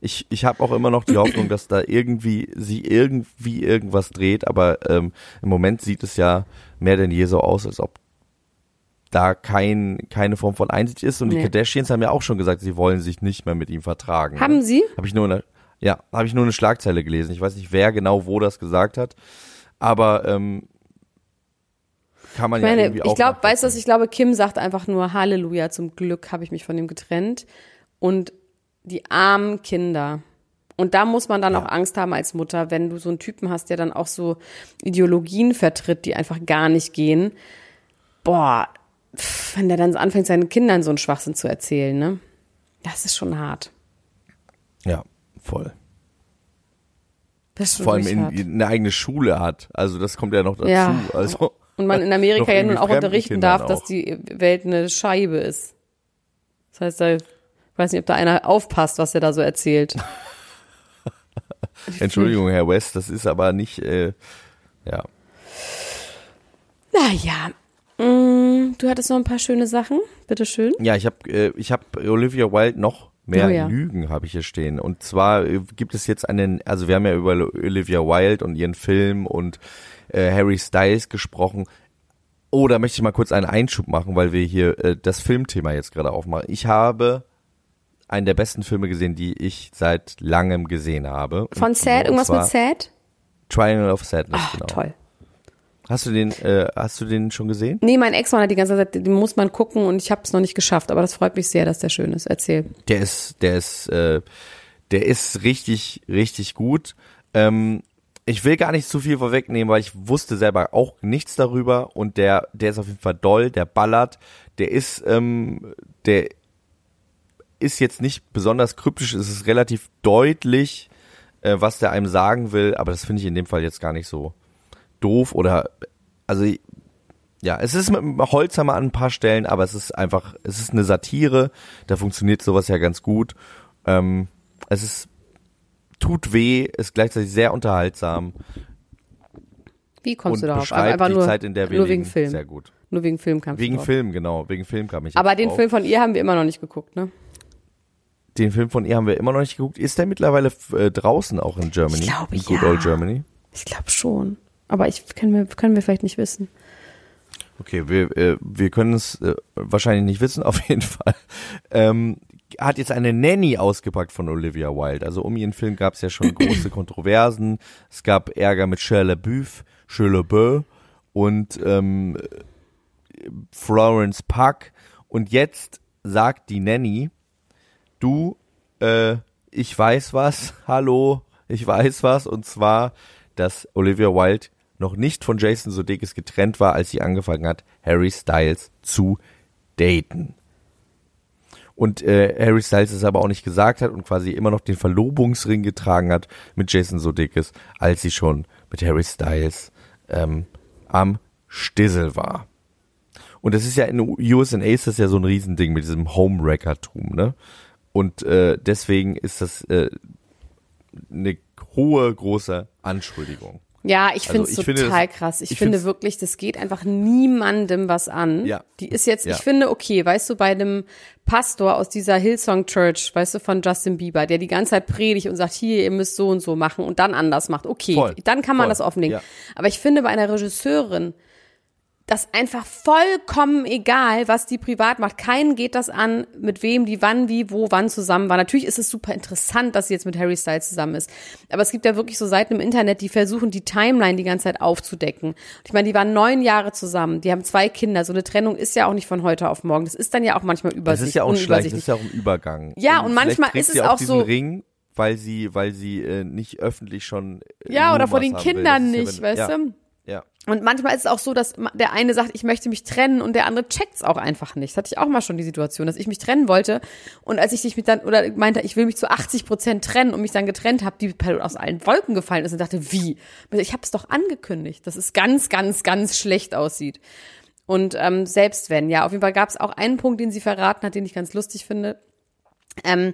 ich, ich habe auch immer noch die Hoffnung, dass da irgendwie sie irgendwie irgendwas dreht, aber ähm, im Moment sieht es ja mehr denn je so aus, als ob da kein, keine Form von Einsicht ist. Und die Nee. Kardashians haben ja auch schon gesagt, sie wollen sich nicht mehr mit ihm vertragen. Haben Sie? Habe ich nur eine, ja, habe ich nur eine Schlagzeile gelesen. Ich weiß nicht, wer genau wo das gesagt hat, aber ähm, kann man Ich ja meine, irgendwie auch ich glaube, weißt du, ich glaube, Kim sagt einfach nur Halleluja, zum Glück habe ich mich von ihm getrennt. Und die armen Kinder. Und da muss man dann auch Angst haben als Mutter, wenn du so einen Typen hast, der dann auch so Ideologien vertritt, die einfach gar nicht gehen. Boah, wenn der dann so anfängt, seinen Kindern so einen Schwachsinn zu erzählen, ne? Das ist schon hart. Ja, voll. Das ist schon vor allem in, in eine eigene Schule hat. Also das kommt ja noch dazu. Ja. Also Und man in Amerika ja nun auch unterrichten Kindern darf, dass auch. die Welt eine Scheibe ist. Das heißt, da, ich weiß nicht, ob da einer aufpasst, was er da so erzählt. Entschuldigung, Herr West, das ist aber nicht. Äh, ja, Naja, du hattest noch ein paar schöne Sachen. Bitteschön. ja, ich habe äh, ich habe Olivia Wilde noch mehr Oh ja. Lügen habe ich hier stehen. Und zwar äh, gibt es jetzt einen, also wir haben ja über Olivia Wilde und ihren Film und äh, Harry Styles gesprochen. Oh, da möchte ich mal kurz einen Einschub machen, weil wir hier äh, das Filmthema jetzt gerade aufmachen. Ich habe einen der besten Filme gesehen, die ich seit langem gesehen habe. Von Sad, irgendwas mit Sad? Triangle of Sadness, Ach, genau. toll. Hast du den, äh, hast du den schon gesehen? Nee, mein Ex-Mann hat die ganze Zeit, den muss man gucken und ich habe es noch nicht geschafft, aber das freut mich sehr, dass der schön ist. Erzähl. Der ist, der ist, äh, der ist richtig, richtig gut. Ähm, ich will gar nicht zu viel vorwegnehmen, weil ich wusste selber auch nichts darüber und der, der ist auf jeden Fall doll, der ballert, der ist, ähm, der ist jetzt nicht besonders kryptisch, es ist relativ deutlich, äh, was der einem sagen will, aber das finde ich in dem Fall jetzt gar nicht so doof oder, also ja, es ist mit dem Holzhammer an ein paar Stellen, aber es ist einfach, es ist eine Satire, da funktioniert sowas ja ganz gut. Ähm, es ist, tut weh, ist gleichzeitig sehr unterhaltsam Wie kommst du darauf? beschreibt Einfach die nur, Zeit, in der wir nur wegen leben, Film. sehr gut. Nur wegen Film kamst Wegen. Film, genau, wegen Film kam ich Aber den drauf. Film von ihr haben wir immer noch nicht geguckt, ne? den Film von ihr haben wir immer noch nicht geguckt. Ist der mittlerweile äh, draußen auch in Germany? Ich glaube, in Good ja. Old Germany? Ich glaube schon. Aber ich können wir, können wir vielleicht nicht wissen. Okay, wir, äh, wir können es äh, wahrscheinlich nicht wissen, auf jeden Fall. Ähm, hat jetzt eine Nanny ausgepackt von Olivia Wilde. Also um ihren Film gab es ja schon große Kontroversen. Es gab Ärger mit Shia LaBeouf, Shia LaBeouf und ähm, Florence Puck. Und jetzt sagt die Nanny, du, äh, ich weiß was, hallo, ich weiß was, und zwar, dass Olivia Wilde noch nicht von Jason Sudeikis getrennt war, als sie angefangen hat, Harry Styles zu daten. Und äh, Harry Styles es aber auch nicht gesagt hat und quasi immer noch den Verlobungsring getragen hat mit Jason Sudeikis, als sie schon mit Harry Styles ähm, am Stissel war. Und das ist ja in USA ist das ja so ein Riesending mit diesem Homewrecker-Tum, ne? Und äh, deswegen ist das äh, eine hohe, große Anschuldigung. Ja, ich Also finde es ich finde total das- krass. Ich, ich finde find's- wirklich, das geht einfach niemandem was an. Ja. Die ist jetzt, Ja. ich finde, okay, weißt du, bei einem Pastor aus dieser Hillsong Church, weißt du, von Justin Bieber, der die ganze Zeit predigt und sagt, hier, ihr müsst so und so machen und dann anders macht. Okay, Voll. dann kann man Voll. das offenlegen. Ja. Aber ich finde bei einer Regisseurin, das einfach vollkommen egal, was die privat macht. Keinen geht das an, mit wem die wann, wie, wo, wann zusammen war. Natürlich ist es super interessant, dass sie jetzt mit Harry Styles zusammen ist. Aber es gibt ja wirklich so Seiten im Internet, die versuchen, die Timeline die ganze Zeit aufzudecken. Und ich meine, die waren neun Jahre zusammen, die haben zwei Kinder. So eine Trennung ist ja auch nicht von heute auf morgen. Das ist dann ja auch manchmal Das übersichtlich. ist ja auch ein Schleich, das ist ja auch ein Übergang. Ja, und vielleicht manchmal ist es auch auch so- Ring, weil sie, weil sie äh, nicht öffentlich schon äh, Ja, oder vor den will. Kindern Das ist nicht, ja, weißt ja, du? Und manchmal ist es auch so, dass der eine sagt, ich möchte mich trennen und der andere checkt's auch einfach nicht. Das hatte ich auch mal schon die Situation, dass ich mich trennen wollte und als ich dich mit dann oder meinte, ich will mich zu 80 Prozent trennen und mich dann getrennt habe, die Person aus allen Wolken gefallen ist und dachte, wie? Ich habe es doch angekündigt, dass es ganz, ganz, ganz schlecht aussieht. Und ähm, selbst wenn, ja, auf jeden Fall gab es auch einen Punkt, den sie verraten hat, den ich ganz lustig finde ähm,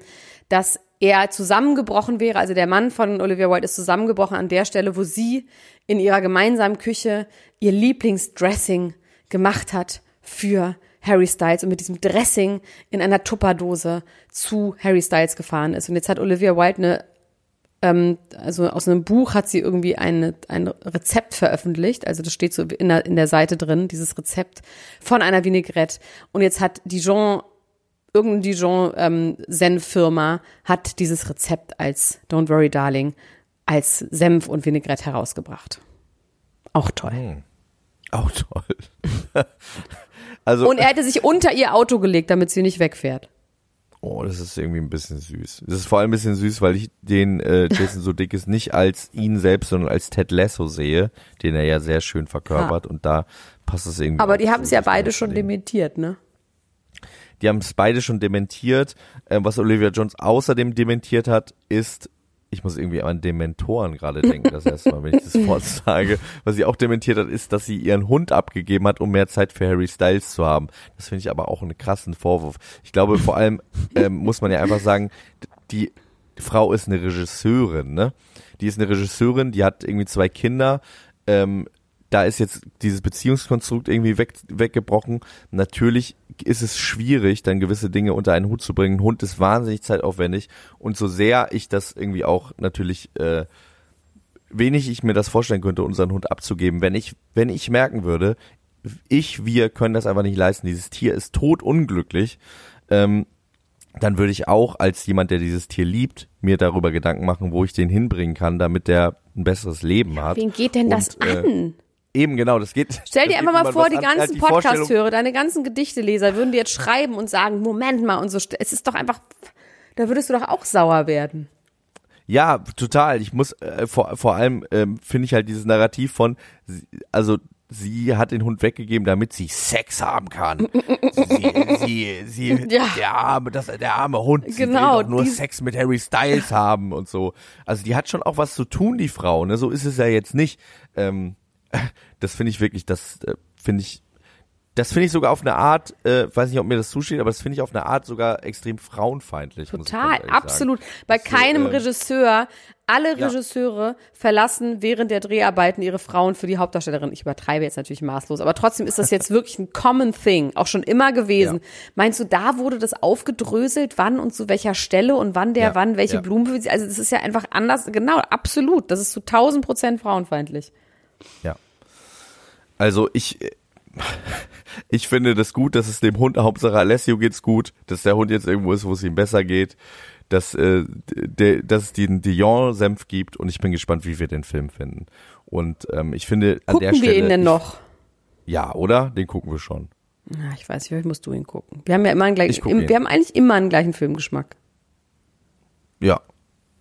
dass er zusammengebrochen wäre, also der Mann von Olivia Wilde ist zusammengebrochen an der Stelle, wo sie in ihrer gemeinsamen Küche ihr Lieblingsdressing gemacht hat für Harry Styles und mit diesem Dressing in einer Tupperdose zu Harry Styles gefahren ist. Und jetzt hat Olivia Wilde eine ähm, also aus einem Buch hat sie irgendwie eine, ein Rezept veröffentlicht. Also das steht so in der, in der Seite drin, dieses Rezept von einer Vinaigrette. Und jetzt hat Dijon, irgendeine Dijon-Senf-Firma hat dieses Rezept als Don't Worry Darling als Senf und Vinaigrette herausgebracht. Auch toll. Auch toll. also, Und er hätte sich unter ihr Auto gelegt, damit sie nicht wegfährt. oh, das ist irgendwie ein bisschen süß. Das ist vor allem ein bisschen süß, weil ich den äh, Jason Sudeikis nicht als ihn selbst, sondern als Ted Lasso sehe, den er ja sehr schön verkörpert und da passt es irgendwie. Aber die haben es ja beide schon dementiert, ne? Die haben es beide schon dementiert. Ähm, was Olivia Jones außerdem dementiert hat, ist, ich muss irgendwie an Dementoren gerade denken, das erste Mal, wenn ich das Wort sage. Was sie auch dementiert hat, ist, dass sie ihren Hund abgegeben hat, um mehr Zeit für Harry Styles zu haben. Das finde ich aber auch einen krassen Vorwurf. Ich glaube, vor allem ähm, muss man ja einfach sagen, die Frau ist eine Regisseurin, ne? Die ist eine Regisseurin, die hat irgendwie zwei Kinder. Ähm, da ist jetzt dieses Beziehungskonstrukt irgendwie weg, weggebrochen. Natürlich ist es schwierig, dann gewisse Dinge unter einen Hut zu bringen. Ein Hund ist wahnsinnig zeitaufwendig und so sehr ich das irgendwie auch natürlich äh, wenig ich mir das vorstellen könnte, unseren Hund abzugeben, wenn ich wenn ich merken würde, ich wir können das einfach nicht leisten. Dieses Tier ist totunglücklich. Ähm, dann würde ich auch als jemand, der dieses Tier liebt, mir darüber Gedanken machen, wo ich den hinbringen kann, damit der ein besseres Leben hat. Wen geht denn das Und, äh, an? Eben genau, das geht. Stell dir einfach mal vor, die ganzen die Vorstellung- Podcast-Hörer, deine ganzen Gedichteleser würden dir jetzt schreiben und sagen, Moment mal und so. Es ist doch einfach, da würdest du doch auch sauer werden. Ja, total. Ich muss äh, vor, vor allem ähm, finde ich halt dieses Narrativ von, sie, also sie hat den Hund weggegeben, damit sie Sex haben kann. sie, sie, sie, Ja. der arme, das, der arme Hund, sie Genau, will doch nur Sex mit Harry Styles haben und so. Also die hat schon auch was zu tun, die Frau. Ne, so ist es ja jetzt nicht. Ähm, das finde ich wirklich, das äh, finde ich das finde ich sogar auf eine Art, äh, weiß nicht, ob mir das zusteht, aber das finde ich auf eine Art sogar extrem frauenfeindlich. Total, absolut. Bei so, keinem ähm, Regisseur, alle ja. Regisseure verlassen während der Dreharbeiten ihre Frauen für die Hauptdarstellerin. Ich übertreibe jetzt natürlich maßlos, aber trotzdem ist das jetzt wirklich ein common thing, auch schon immer gewesen. Ja. Meinst du, da wurde das aufgedröselt, wann und zu welcher Stelle und wann der Ja, wann welche ja. Blumen? Also das ist ja einfach anders. Genau, absolut. Das ist zu 1000 Prozent frauenfeindlich. Ja. Also ich, ich finde das gut, dass es dem Hund, Hauptsache Alessio geht's gut, dass der Hund jetzt irgendwo ist, wo es ihm besser geht, dass, äh, der, dass es den Dijon-Senf gibt und ich bin gespannt, wie wir den Film finden. Und ähm, ich finde an der Gucken Stelle. wir ihn denn ich, noch? Ja, oder? Den gucken wir schon. Ja, ich weiß nicht, vielleicht musst du ihn gucken. Wir haben ja immer einen Ich gleichen, wir haben eigentlich immer einen gleichen Filmgeschmack. Ja.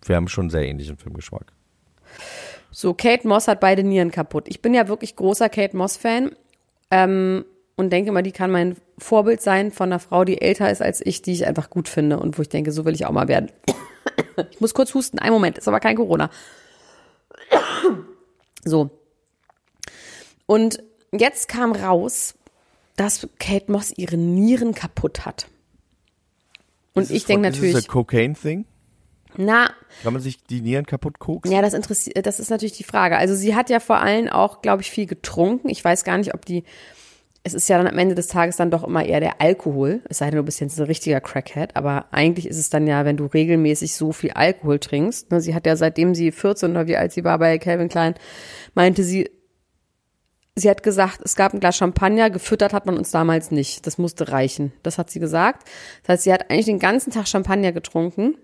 Wir haben schon einen sehr ähnlichen Filmgeschmack. So, Kate Moss hat beide Nieren kaputt. Ich bin ja wirklich großer Kate Moss-Fan ähm, und denke mal, die kann mein Vorbild sein von einer Frau, die älter ist als ich, die ich einfach gut finde und wo ich denke, so will ich auch mal werden. Ich muss kurz husten. Ein Moment, ist aber kein Corona. So. Und jetzt kam raus, dass Kate Moss ihre Nieren kaputt hat. Und Ist ich denke natürlich, Ist das a Cocaine-Thing? Na, Kann man sich die Nieren kaputt koksen? ja, das interessiert, das ist natürlich die Frage. Also sie hat ja vor allem auch, glaube ich, viel getrunken. Ich weiß gar nicht, ob die, es ist ja dann am Ende des Tages dann doch immer eher der Alkohol. Es sei denn, du bist jetzt ein richtiger Crackhead. Aber eigentlich ist es dann ja, wenn du regelmäßig so viel Alkohol trinkst. Ne, sie hat ja seitdem sie 14 oder wie alt sie war bei Calvin Klein, meinte sie, sie hat gesagt, es gab ein Glas Champagner, gefüttert hat man uns damals nicht. Das musste reichen. Das hat sie gesagt. Das heißt, sie hat eigentlich den ganzen Tag Champagner getrunken.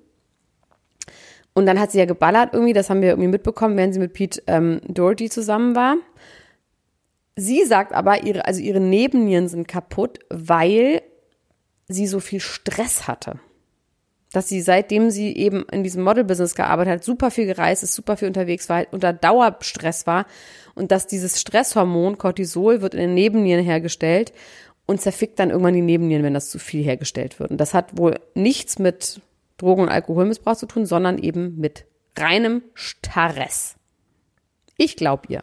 Und dann hat sie ja geballert irgendwie, das haben wir irgendwie mitbekommen, während sie mit Pete ähm, Doherty zusammen war. Sie sagt aber, ihre, also ihre Nebennieren sind kaputt, weil sie so viel Stress hatte. Dass sie, seitdem sie eben in diesem Model-Business gearbeitet hat, super viel gereist ist, super viel unterwegs war, unter Dauerstress war und dass dieses Stresshormon Cortisol wird in den Nebennieren hergestellt und zerfickt dann irgendwann die Nebennieren, wenn das zu viel hergestellt wird. Und das hat wohl nichts mit Drogen- und Alkoholmissbrauch zu tun, sondern eben mit reinem Stress. Ich glaube ihr.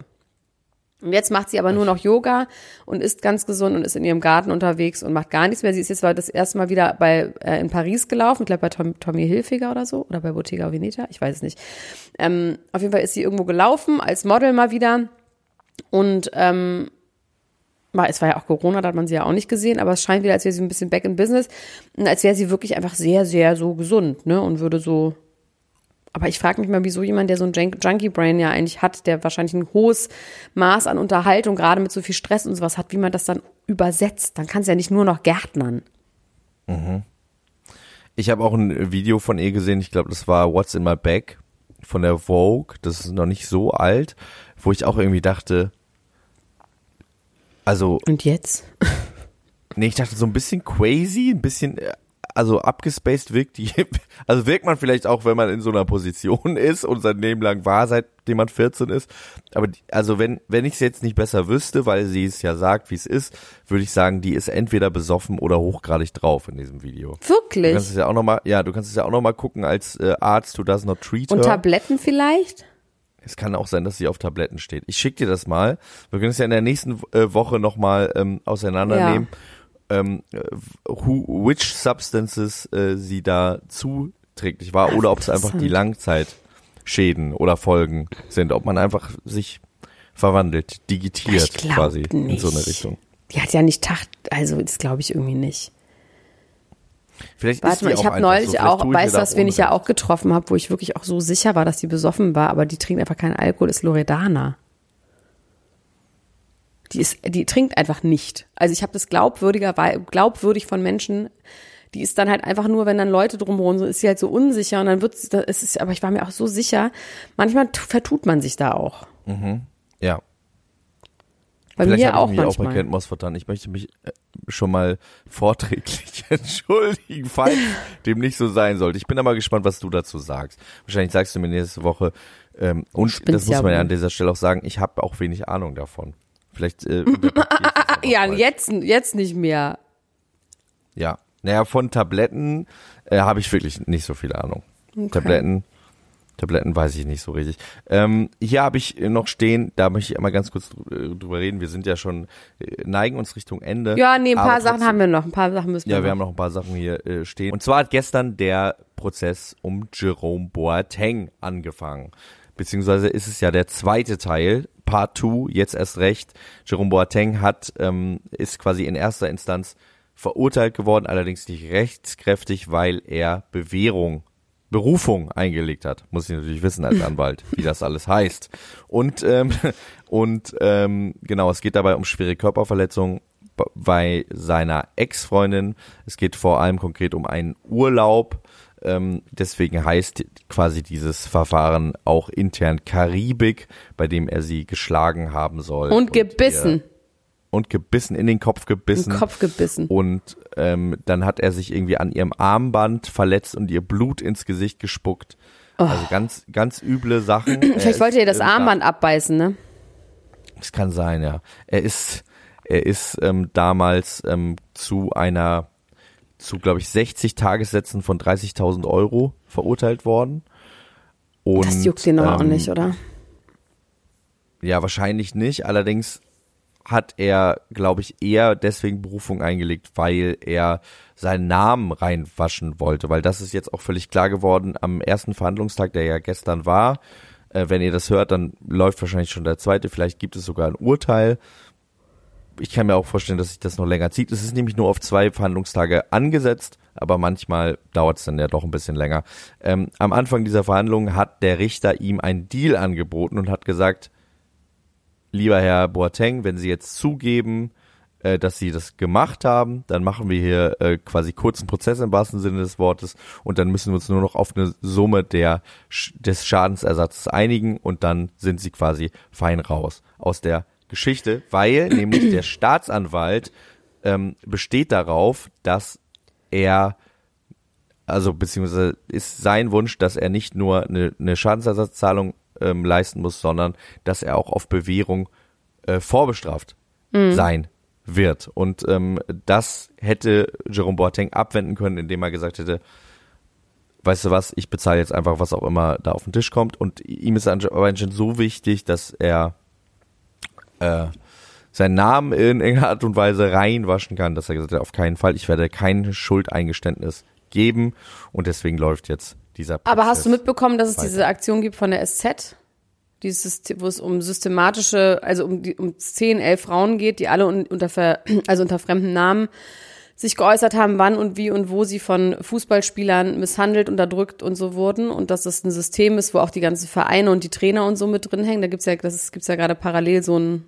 Und jetzt macht sie aber nur noch Yoga und ist ganz gesund und ist in ihrem Garten unterwegs und macht gar nichts mehr. Sie ist jetzt das erste Mal wieder bei, äh, in Paris gelaufen, ich glaube bei Tom, Tommy Hilfiger oder so, oder bei Bottega Veneta, ich weiß es nicht. Ähm, auf jeden Fall ist sie irgendwo gelaufen, als Model mal wieder. Und ähm, es war ja auch Corona, da hat man sie ja auch nicht gesehen, aber es scheint wieder, als wäre sie ein bisschen back in business und als wäre sie wirklich einfach sehr, sehr so gesund, ne? Und würde so. Aber ich frage mich mal, wieso jemand, der so ein Junk- Junkie-Brain ja eigentlich hat, der wahrscheinlich ein hohes Maß an Unterhaltung, gerade mit so viel Stress und sowas hat, wie man das dann übersetzt. Dann kann es ja nicht nur noch Gärtnern. Ich habe auch ein Video von ihr gesehen, ich glaube, das war What's in My Bag von der Vogue, das ist noch nicht so alt, wo ich auch irgendwie dachte, also, Und jetzt? nee, ich dachte so ein bisschen crazy, ein bisschen, äh, also abgespaced wirkt die, also wirkt man vielleicht auch, wenn man in so einer Position ist und sein Leben lang war, seitdem man 14 ist, aber die, also wenn, wenn ich es jetzt nicht besser wüsste, weil sie es ja sagt, wie es ist, würde ich sagen, die ist entweder besoffen oder hochgradig drauf in diesem Video. Du Wirklich? kannst es ja auch noch mal, ja, du kannst es ja auch noch mal gucken als äh, Arzt, du does not treat Und her. Tabletten vielleicht? Es kann auch sein, dass sie auf Tabletten steht. Ich schick dir das mal. Wir können es ja in der nächsten äh, Woche noch mal ähm, auseinandernehmen, ähm, äh, who, which substances äh, sie da zuträglich war oder ob es einfach die Langzeitschäden oder Folgen sind, ob man einfach sich verwandelt, digitiert quasi in so eine nicht. Richtung. Die hat ja nicht Tag, also das glaube ich irgendwie nicht. Vielleicht ist Warte die mal, auch ich habe neulich so. Auch, mir weißt du, was, wen ich ja auch getroffen habe, wo ich wirklich auch so sicher war, dass die besoffen war, aber die trinkt einfach keinen Alkohol, ist Loredana. Die ist, die trinkt einfach nicht. Also ich habe das glaubwürdiger, glaubwürdig von Menschen. Die ist dann halt einfach nur, wenn dann Leute drumherum sind, ist sie halt so unsicher und dann wird es ist, aber ich war mir auch so sicher. Manchmal vertut man sich da auch. Ja. Bei Vielleicht mir habe auch ich mich auch bei manchmal. Kent Moss vertan. Ich möchte mich äh, schon mal vorträglich entschuldigen, falls dem nicht so sein sollte. Ich bin aber gespannt, was du dazu sagst. Wahrscheinlich sagst du mir nächste Woche. Ähm, und spinnst das muss man ja an dieser Stelle auch sagen, ich habe auch wenig Ahnung davon. Vielleicht äh, Ja, jetzt, jetzt nicht mehr. Ja. Naja, von Tabletten äh, habe ich wirklich nicht so viel Ahnung. Tabletten, Tabletten weiß ich nicht so richtig. Ähm, hier habe ich noch stehen, da möchte ich einmal ganz kurz drü- drüber reden. Wir sind ja schon, äh, neigen uns Richtung Ende. Ja, nee, ein paar Sachen trotzdem- haben wir noch. Ein paar Sachen müssen wir Ja, noch. wir haben noch ein paar Sachen hier äh, stehen. Und zwar hat gestern der Prozess um Jerome Boateng angefangen. Beziehungsweise ist es ja der zweite Teil, Part 2, jetzt erst recht. Jerome Boateng hat, ähm, ist quasi in erster Instanz verurteilt geworden, allerdings nicht rechtskräftig, weil er Bewährung Berufung eingelegt hat. Muss ich natürlich wissen als Anwalt, wie das alles heißt. Und, ähm, und ähm, genau, es geht dabei um schwere Körperverletzungen bei seiner Ex-Freundin. Es geht vor allem konkret um einen Urlaub. Ähm, deswegen heißt quasi dieses Verfahren auch intern Karibik, bei dem er sie geschlagen haben soll. Und gebissen. Ihr, und gebissen, in den Kopf gebissen. Im Kopf gebissen. Und ähm, dann hat er sich irgendwie an ihrem Armband verletzt und ihr Blut ins Gesicht gespuckt. Also ganz, ganz üble Sachen. Er Oh. Vielleicht wollte ihr das Armband abbeißen, ne? Das kann sein, ja. Er ist, er ist ähm, damals ähm, zu einer, zu glaube ich 60 Tagessätzen von 30.000 Euro verurteilt worden. Und, Das juckt den aber auch ähm, nicht, oder? Ja, wahrscheinlich nicht. Allerdings hat er, glaube ich, eher deswegen Berufung eingelegt, weil er seinen Namen reinwaschen wollte. Weil das ist jetzt auch völlig klar geworden am ersten Verhandlungstag, der ja gestern war. Äh, wenn ihr das hört, dann läuft wahrscheinlich schon der zweite. Vielleicht gibt es sogar ein Urteil. Ich kann mir auch vorstellen, dass sich das noch länger zieht. Es ist nämlich nur auf zwei Verhandlungstage angesetzt, aber manchmal dauert es dann ja doch ein bisschen länger. Ähm, am Anfang dieser Verhandlungen hat der Richter ihm einen Deal angeboten und hat gesagt, lieber Herr Boateng, wenn Sie jetzt zugeben, äh, dass Sie das gemacht haben, dann machen wir hier äh, quasi kurzen Prozess im wahrsten Sinne des Wortes und dann müssen wir uns nur noch auf eine Summe der, des Schadensersatzes einigen und dann sind Sie quasi fein raus aus der Geschichte, weil nämlich der Staatsanwalt ähm, besteht darauf, dass er also beziehungsweise ist sein Wunsch, dass er nicht nur eine, eine Schadensersatzzahlung ähm, leisten muss, sondern dass er auch auf Bewährung äh, vorbestraft sein wird. Und ähm, das hätte Jerome Boateng abwenden können, indem er gesagt hätte, weißt du was, ich bezahle jetzt einfach, was auch immer da auf den Tisch kommt. Und ihm ist anscheinend so wichtig, dass er äh, seinen Namen in irgendeiner Art und Weise reinwaschen kann, dass er gesagt hat, auf keinen Fall, ich werde kein Schuldeingeständnis geben. Und deswegen läuft jetzt dieser Prozess. Aber hast du mitbekommen, dass es weiter. diese Aktion gibt von der SZ? Dieses, wo es um systematische, also um, die, um 10, 11 Frauen geht, die alle un, unter, ver, also unter fremden Namen sich geäußert haben, wann und wie und wo sie von Fußballspielern misshandelt, unterdrückt und so wurden und dass das ein System ist, wo auch die ganzen Vereine und die Trainer und so mit drin hängen. Da gibt's ja, das ist, gibt's ja gerade parallel so ein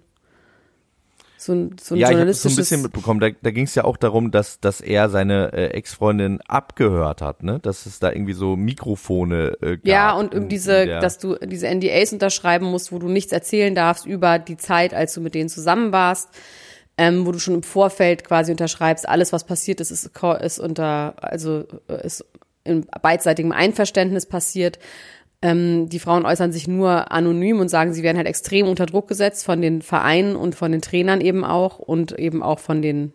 so ein, so ein ja, ich habe so ein journalistisches bisschen mitbekommen. Da, da ging es ja auch darum, dass, dass er seine äh, Ex-Freundin abgehört hat, ne? Dass es da irgendwie so Mikrofone äh, gab. Ja, und um diese, der- dass du diese NDAs unterschreiben musst, wo du nichts erzählen darfst über die Zeit, als du mit denen zusammen warst, ähm, wo du schon im Vorfeld quasi unterschreibst, alles, was passiert ist, ist, ist unter, also äh, ist in beidseitigem Einverständnis passiert. Ähm, die Frauen äußern sich nur anonym und sagen, sie werden halt extrem unter Druck gesetzt von den Vereinen und von den Trainern eben auch und eben auch von den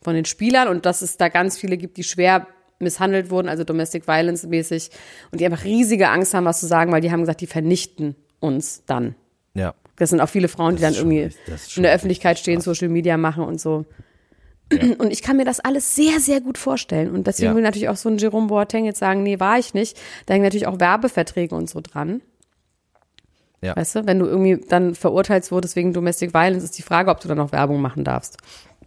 von den Spielern und dass es da ganz viele gibt, die schwer misshandelt wurden, also Domestic Violence mäßig und die einfach riesige Angst haben, was zu sagen, weil die haben gesagt, die vernichten uns dann. ja. Das sind auch viele Frauen, die dann irgendwie richtig- das in der Öffentlichkeit stehen. Social Media machen und so. Und ich kann mir das alles sehr, sehr gut vorstellen. Und deswegen Ja. will natürlich auch so ein Jerome Boateng jetzt sagen, nee, war ich nicht. Da hängen natürlich auch Werbeverträge und so dran. Ja. Weißt du, wenn du irgendwie dann verurteilt wurdest wegen Domestic Violence, ist die Frage, ob du dann noch Werbung machen darfst.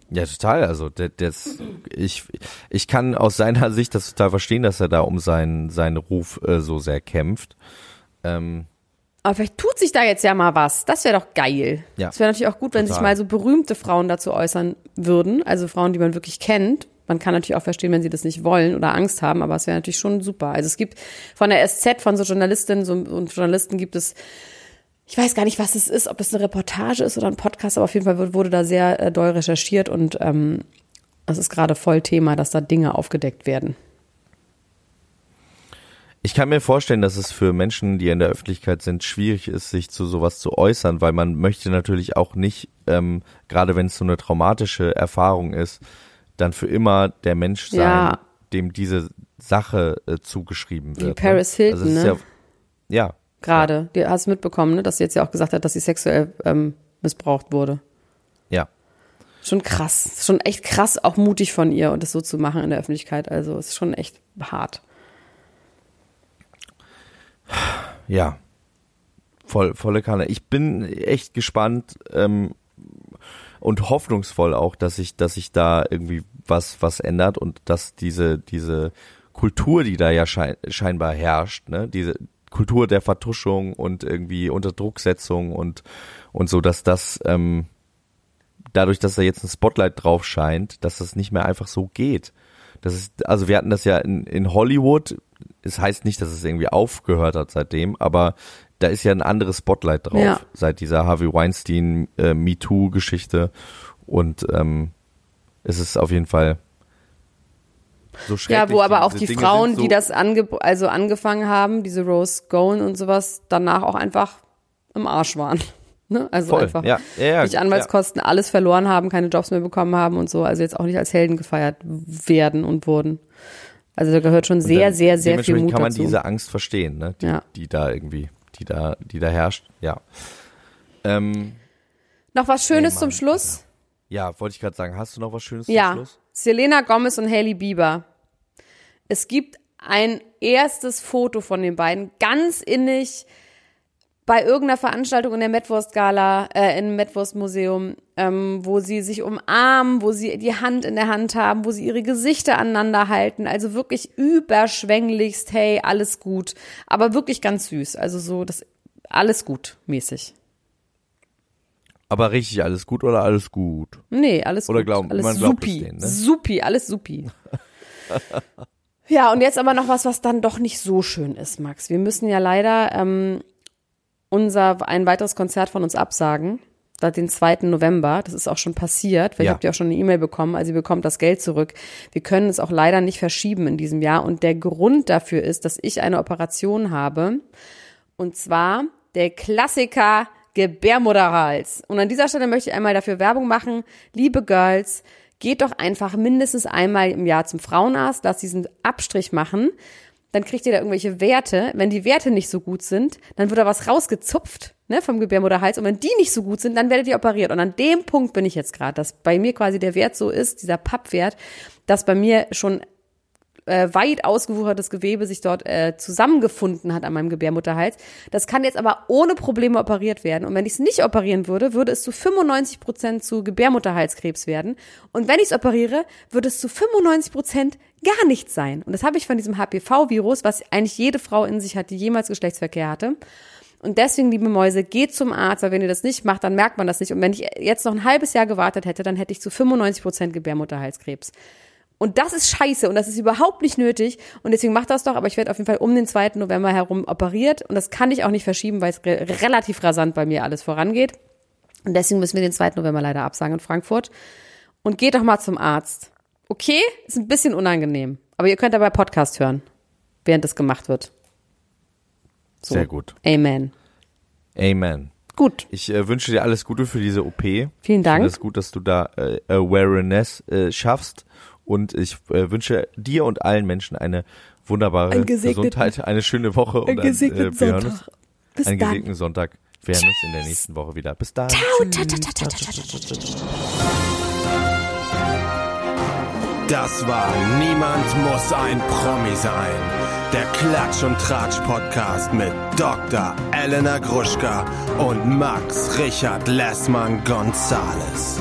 Ja, total. Also der, das, ich, ich kann aus seiner Sicht das total verstehen, dass er da um seinen, seinen Ruf äh, so sehr kämpft. Ähm, Aber vielleicht tut sich da jetzt ja mal was. Das wäre doch geil. Ja. Es wäre natürlich auch gut, wenn Total. sich mal so berühmte Frauen dazu äußern würden. Also Frauen, die man wirklich kennt. Man kann natürlich auch verstehen, wenn sie das nicht wollen oder Angst haben, aber es wäre natürlich schon super. Also es gibt von der SZ, von so Journalistinnen so- und Journalisten gibt es, ich weiß gar nicht, was es ist, ob es eine Reportage ist oder ein Podcast, aber auf jeden Fall wurde- wurde da sehr äh, doll recherchiert und ähm, das ist gerade voll Thema, dass da Dinge aufgedeckt werden. Ich kann mir vorstellen, dass es für Menschen, die in der Öffentlichkeit sind, schwierig ist, sich zu sowas zu äußern, weil man möchte natürlich auch nicht, ähm, gerade wenn es so eine traumatische Erfahrung ist, dann für immer der Mensch sein, Ja. dem diese Sache äh, zugeschrieben Wie wird. Paris ne? Hilton, also ne? Ja, ja, Gerade, die hast du mitbekommen, ne? dass sie jetzt ja auch gesagt hat, dass sie sexuell ähm, missbraucht wurde. ja. Schon krass. Schon echt krass, auch mutig von ihr und das so zu machen in der Öffentlichkeit. Also es ist schon echt hart. Ja, voll, volle Kanne. Ich bin echt gespannt ähm, und hoffnungsvoll auch, dass sich, dass sich da irgendwie was, was ändert und dass diese, diese Kultur, die da ja schein, scheinbar herrscht, ne, diese Kultur der Vertuschung und irgendwie Unterdrucksetzung und und so, dass das ähm, dadurch, dass da jetzt ein Spotlight drauf scheint, dass das nicht mehr einfach so geht. Das ist, also wir hatten das ja in, in Hollywood. Es heißt nicht, dass es irgendwie aufgehört hat seitdem, aber da ist ja ein anderes Spotlight drauf Ja. seit dieser Harvey Weinstein äh, MeToo-Geschichte und ähm, es ist auf jeden Fall So schrecklich Ja, wo aber auch die Dinge Frauen, so, die das ange also angefangen haben, diese Rose Goen und sowas, danach auch einfach im Arsch waren. Ne? Also Voll, einfach ja, ja, ja, durch Anwaltskosten alles verloren haben, keine Jobs mehr bekommen haben und so, also jetzt auch nicht als Helden gefeiert werden und wurden. Also da gehört schon sehr, dann sehr, sehr viel Mut kann man dazu. diese Angst verstehen, ne? Die, Ja. die da irgendwie, die da, die da herrscht. Ja. Ähm, Noch was Schönes Ey, zum Schluss? ja, wollte ich gerade sagen. Hast du noch was Schönes Ja, zum Schluss? Selena Gomez und Hailey Bieber. Es gibt ein erstes Foto von den beiden, ganz innig bei irgendeiner Veranstaltung in der Metwurst-Gala, äh, im Metwurst-Museum, ähm, wo sie sich umarmen, wo sie die Hand in der Hand haben, wo sie ihre Gesichter aneinander halten. Also wirklich überschwänglichst, hey, alles gut. Aber wirklich ganz süß. Also so, das alles gut mäßig. Aber richtig alles gut oder alles gut? Nee, alles Oder gut. glauben- alles man glaubt supi. denen, ne? Supi, alles supi. ja, und jetzt aber noch was, was dann doch nicht so schön ist, Max. Wir müssen ja leider ähm, unser ein weiteres Konzert von uns absagen. Den 2. November. Das ist auch schon passiert. Vielleicht Ja. habt ihr auch schon eine E-Mail bekommen, also ihr bekommt das Geld zurück. Wir können es auch leider nicht verschieben in diesem Jahr. Und der Grund dafür ist, dass ich eine Operation habe. Und zwar der Klassiker Gebärmutterhals. Und an dieser Stelle möchte ich einmal dafür Werbung machen. Liebe Girls, geht doch einfach mindestens einmal im Jahr zum Frauenarzt, lasst diesen Abstrich machen. Dann kriegt ihr da irgendwelche Werte. Wenn die Werte nicht so gut sind, dann wird da was rausgezupft ne, vom Gebärmutterhals. Und wenn die nicht so gut sind, dann werdet ihr operiert. Und an dem Punkt bin ich jetzt gerade, dass bei mir quasi der Wert so ist, dieser Pappwert, dass bei mir schon äh, weit ausgewuchertes Gewebe sich dort äh, zusammengefunden hat an meinem Gebärmutterhals. Das kann jetzt aber ohne Probleme operiert werden. Und wenn ich es nicht operieren würde, würde es zu 95 Prozent zu Gebärmutterhalskrebs werden. Und wenn ich es operiere, würde es zu 95 Prozent gar nichts sein. Und das habe ich von diesem HPV-Virus, was eigentlich jede Frau in sich hat, die jemals Geschlechtsverkehr hatte. Und deswegen, liebe Mäuse, geht zum Arzt, weil wenn ihr das nicht macht, dann merkt man das nicht. Und wenn ich jetzt noch ein halbes Jahr gewartet hätte, dann hätte ich zu 95 Prozent Gebärmutterhalskrebs. Und das ist scheiße und das ist überhaupt nicht nötig. Und deswegen macht das doch, aber ich werde auf jeden Fall um den 2. November herum operiert. Und das kann ich auch nicht verschieben, weil es re relativ rasant bei mir alles vorangeht. Und deswegen müssen wir den 2. November leider absagen in Frankfurt. Und geht doch mal zum Arzt. Okay? Ist ein bisschen unangenehm. Aber ihr könnt dabei Podcast hören, während das gemacht wird. So. Sehr gut. Amen. Amen. Gut. Ich äh, wünsche dir alles Gute für diese OP. Vielen Dank. es gut, dass du da äh, Awareness äh, schaffst. Und ich äh, wünsche dir und allen Menschen eine wunderbare gesegneten- Gesundheit, eine schöne Woche und Einen gesegneten äh, Sonntag. Bis einen dann. gesegneten Sonntag. Wir hören uns in der nächsten Woche wieder. Bis dann. Das war Niemand muss ein Promi sein. Der Klatsch und Tratsch Podcast mit Dr. Elena Gruschka und Max Richard Lessmann Gonzales.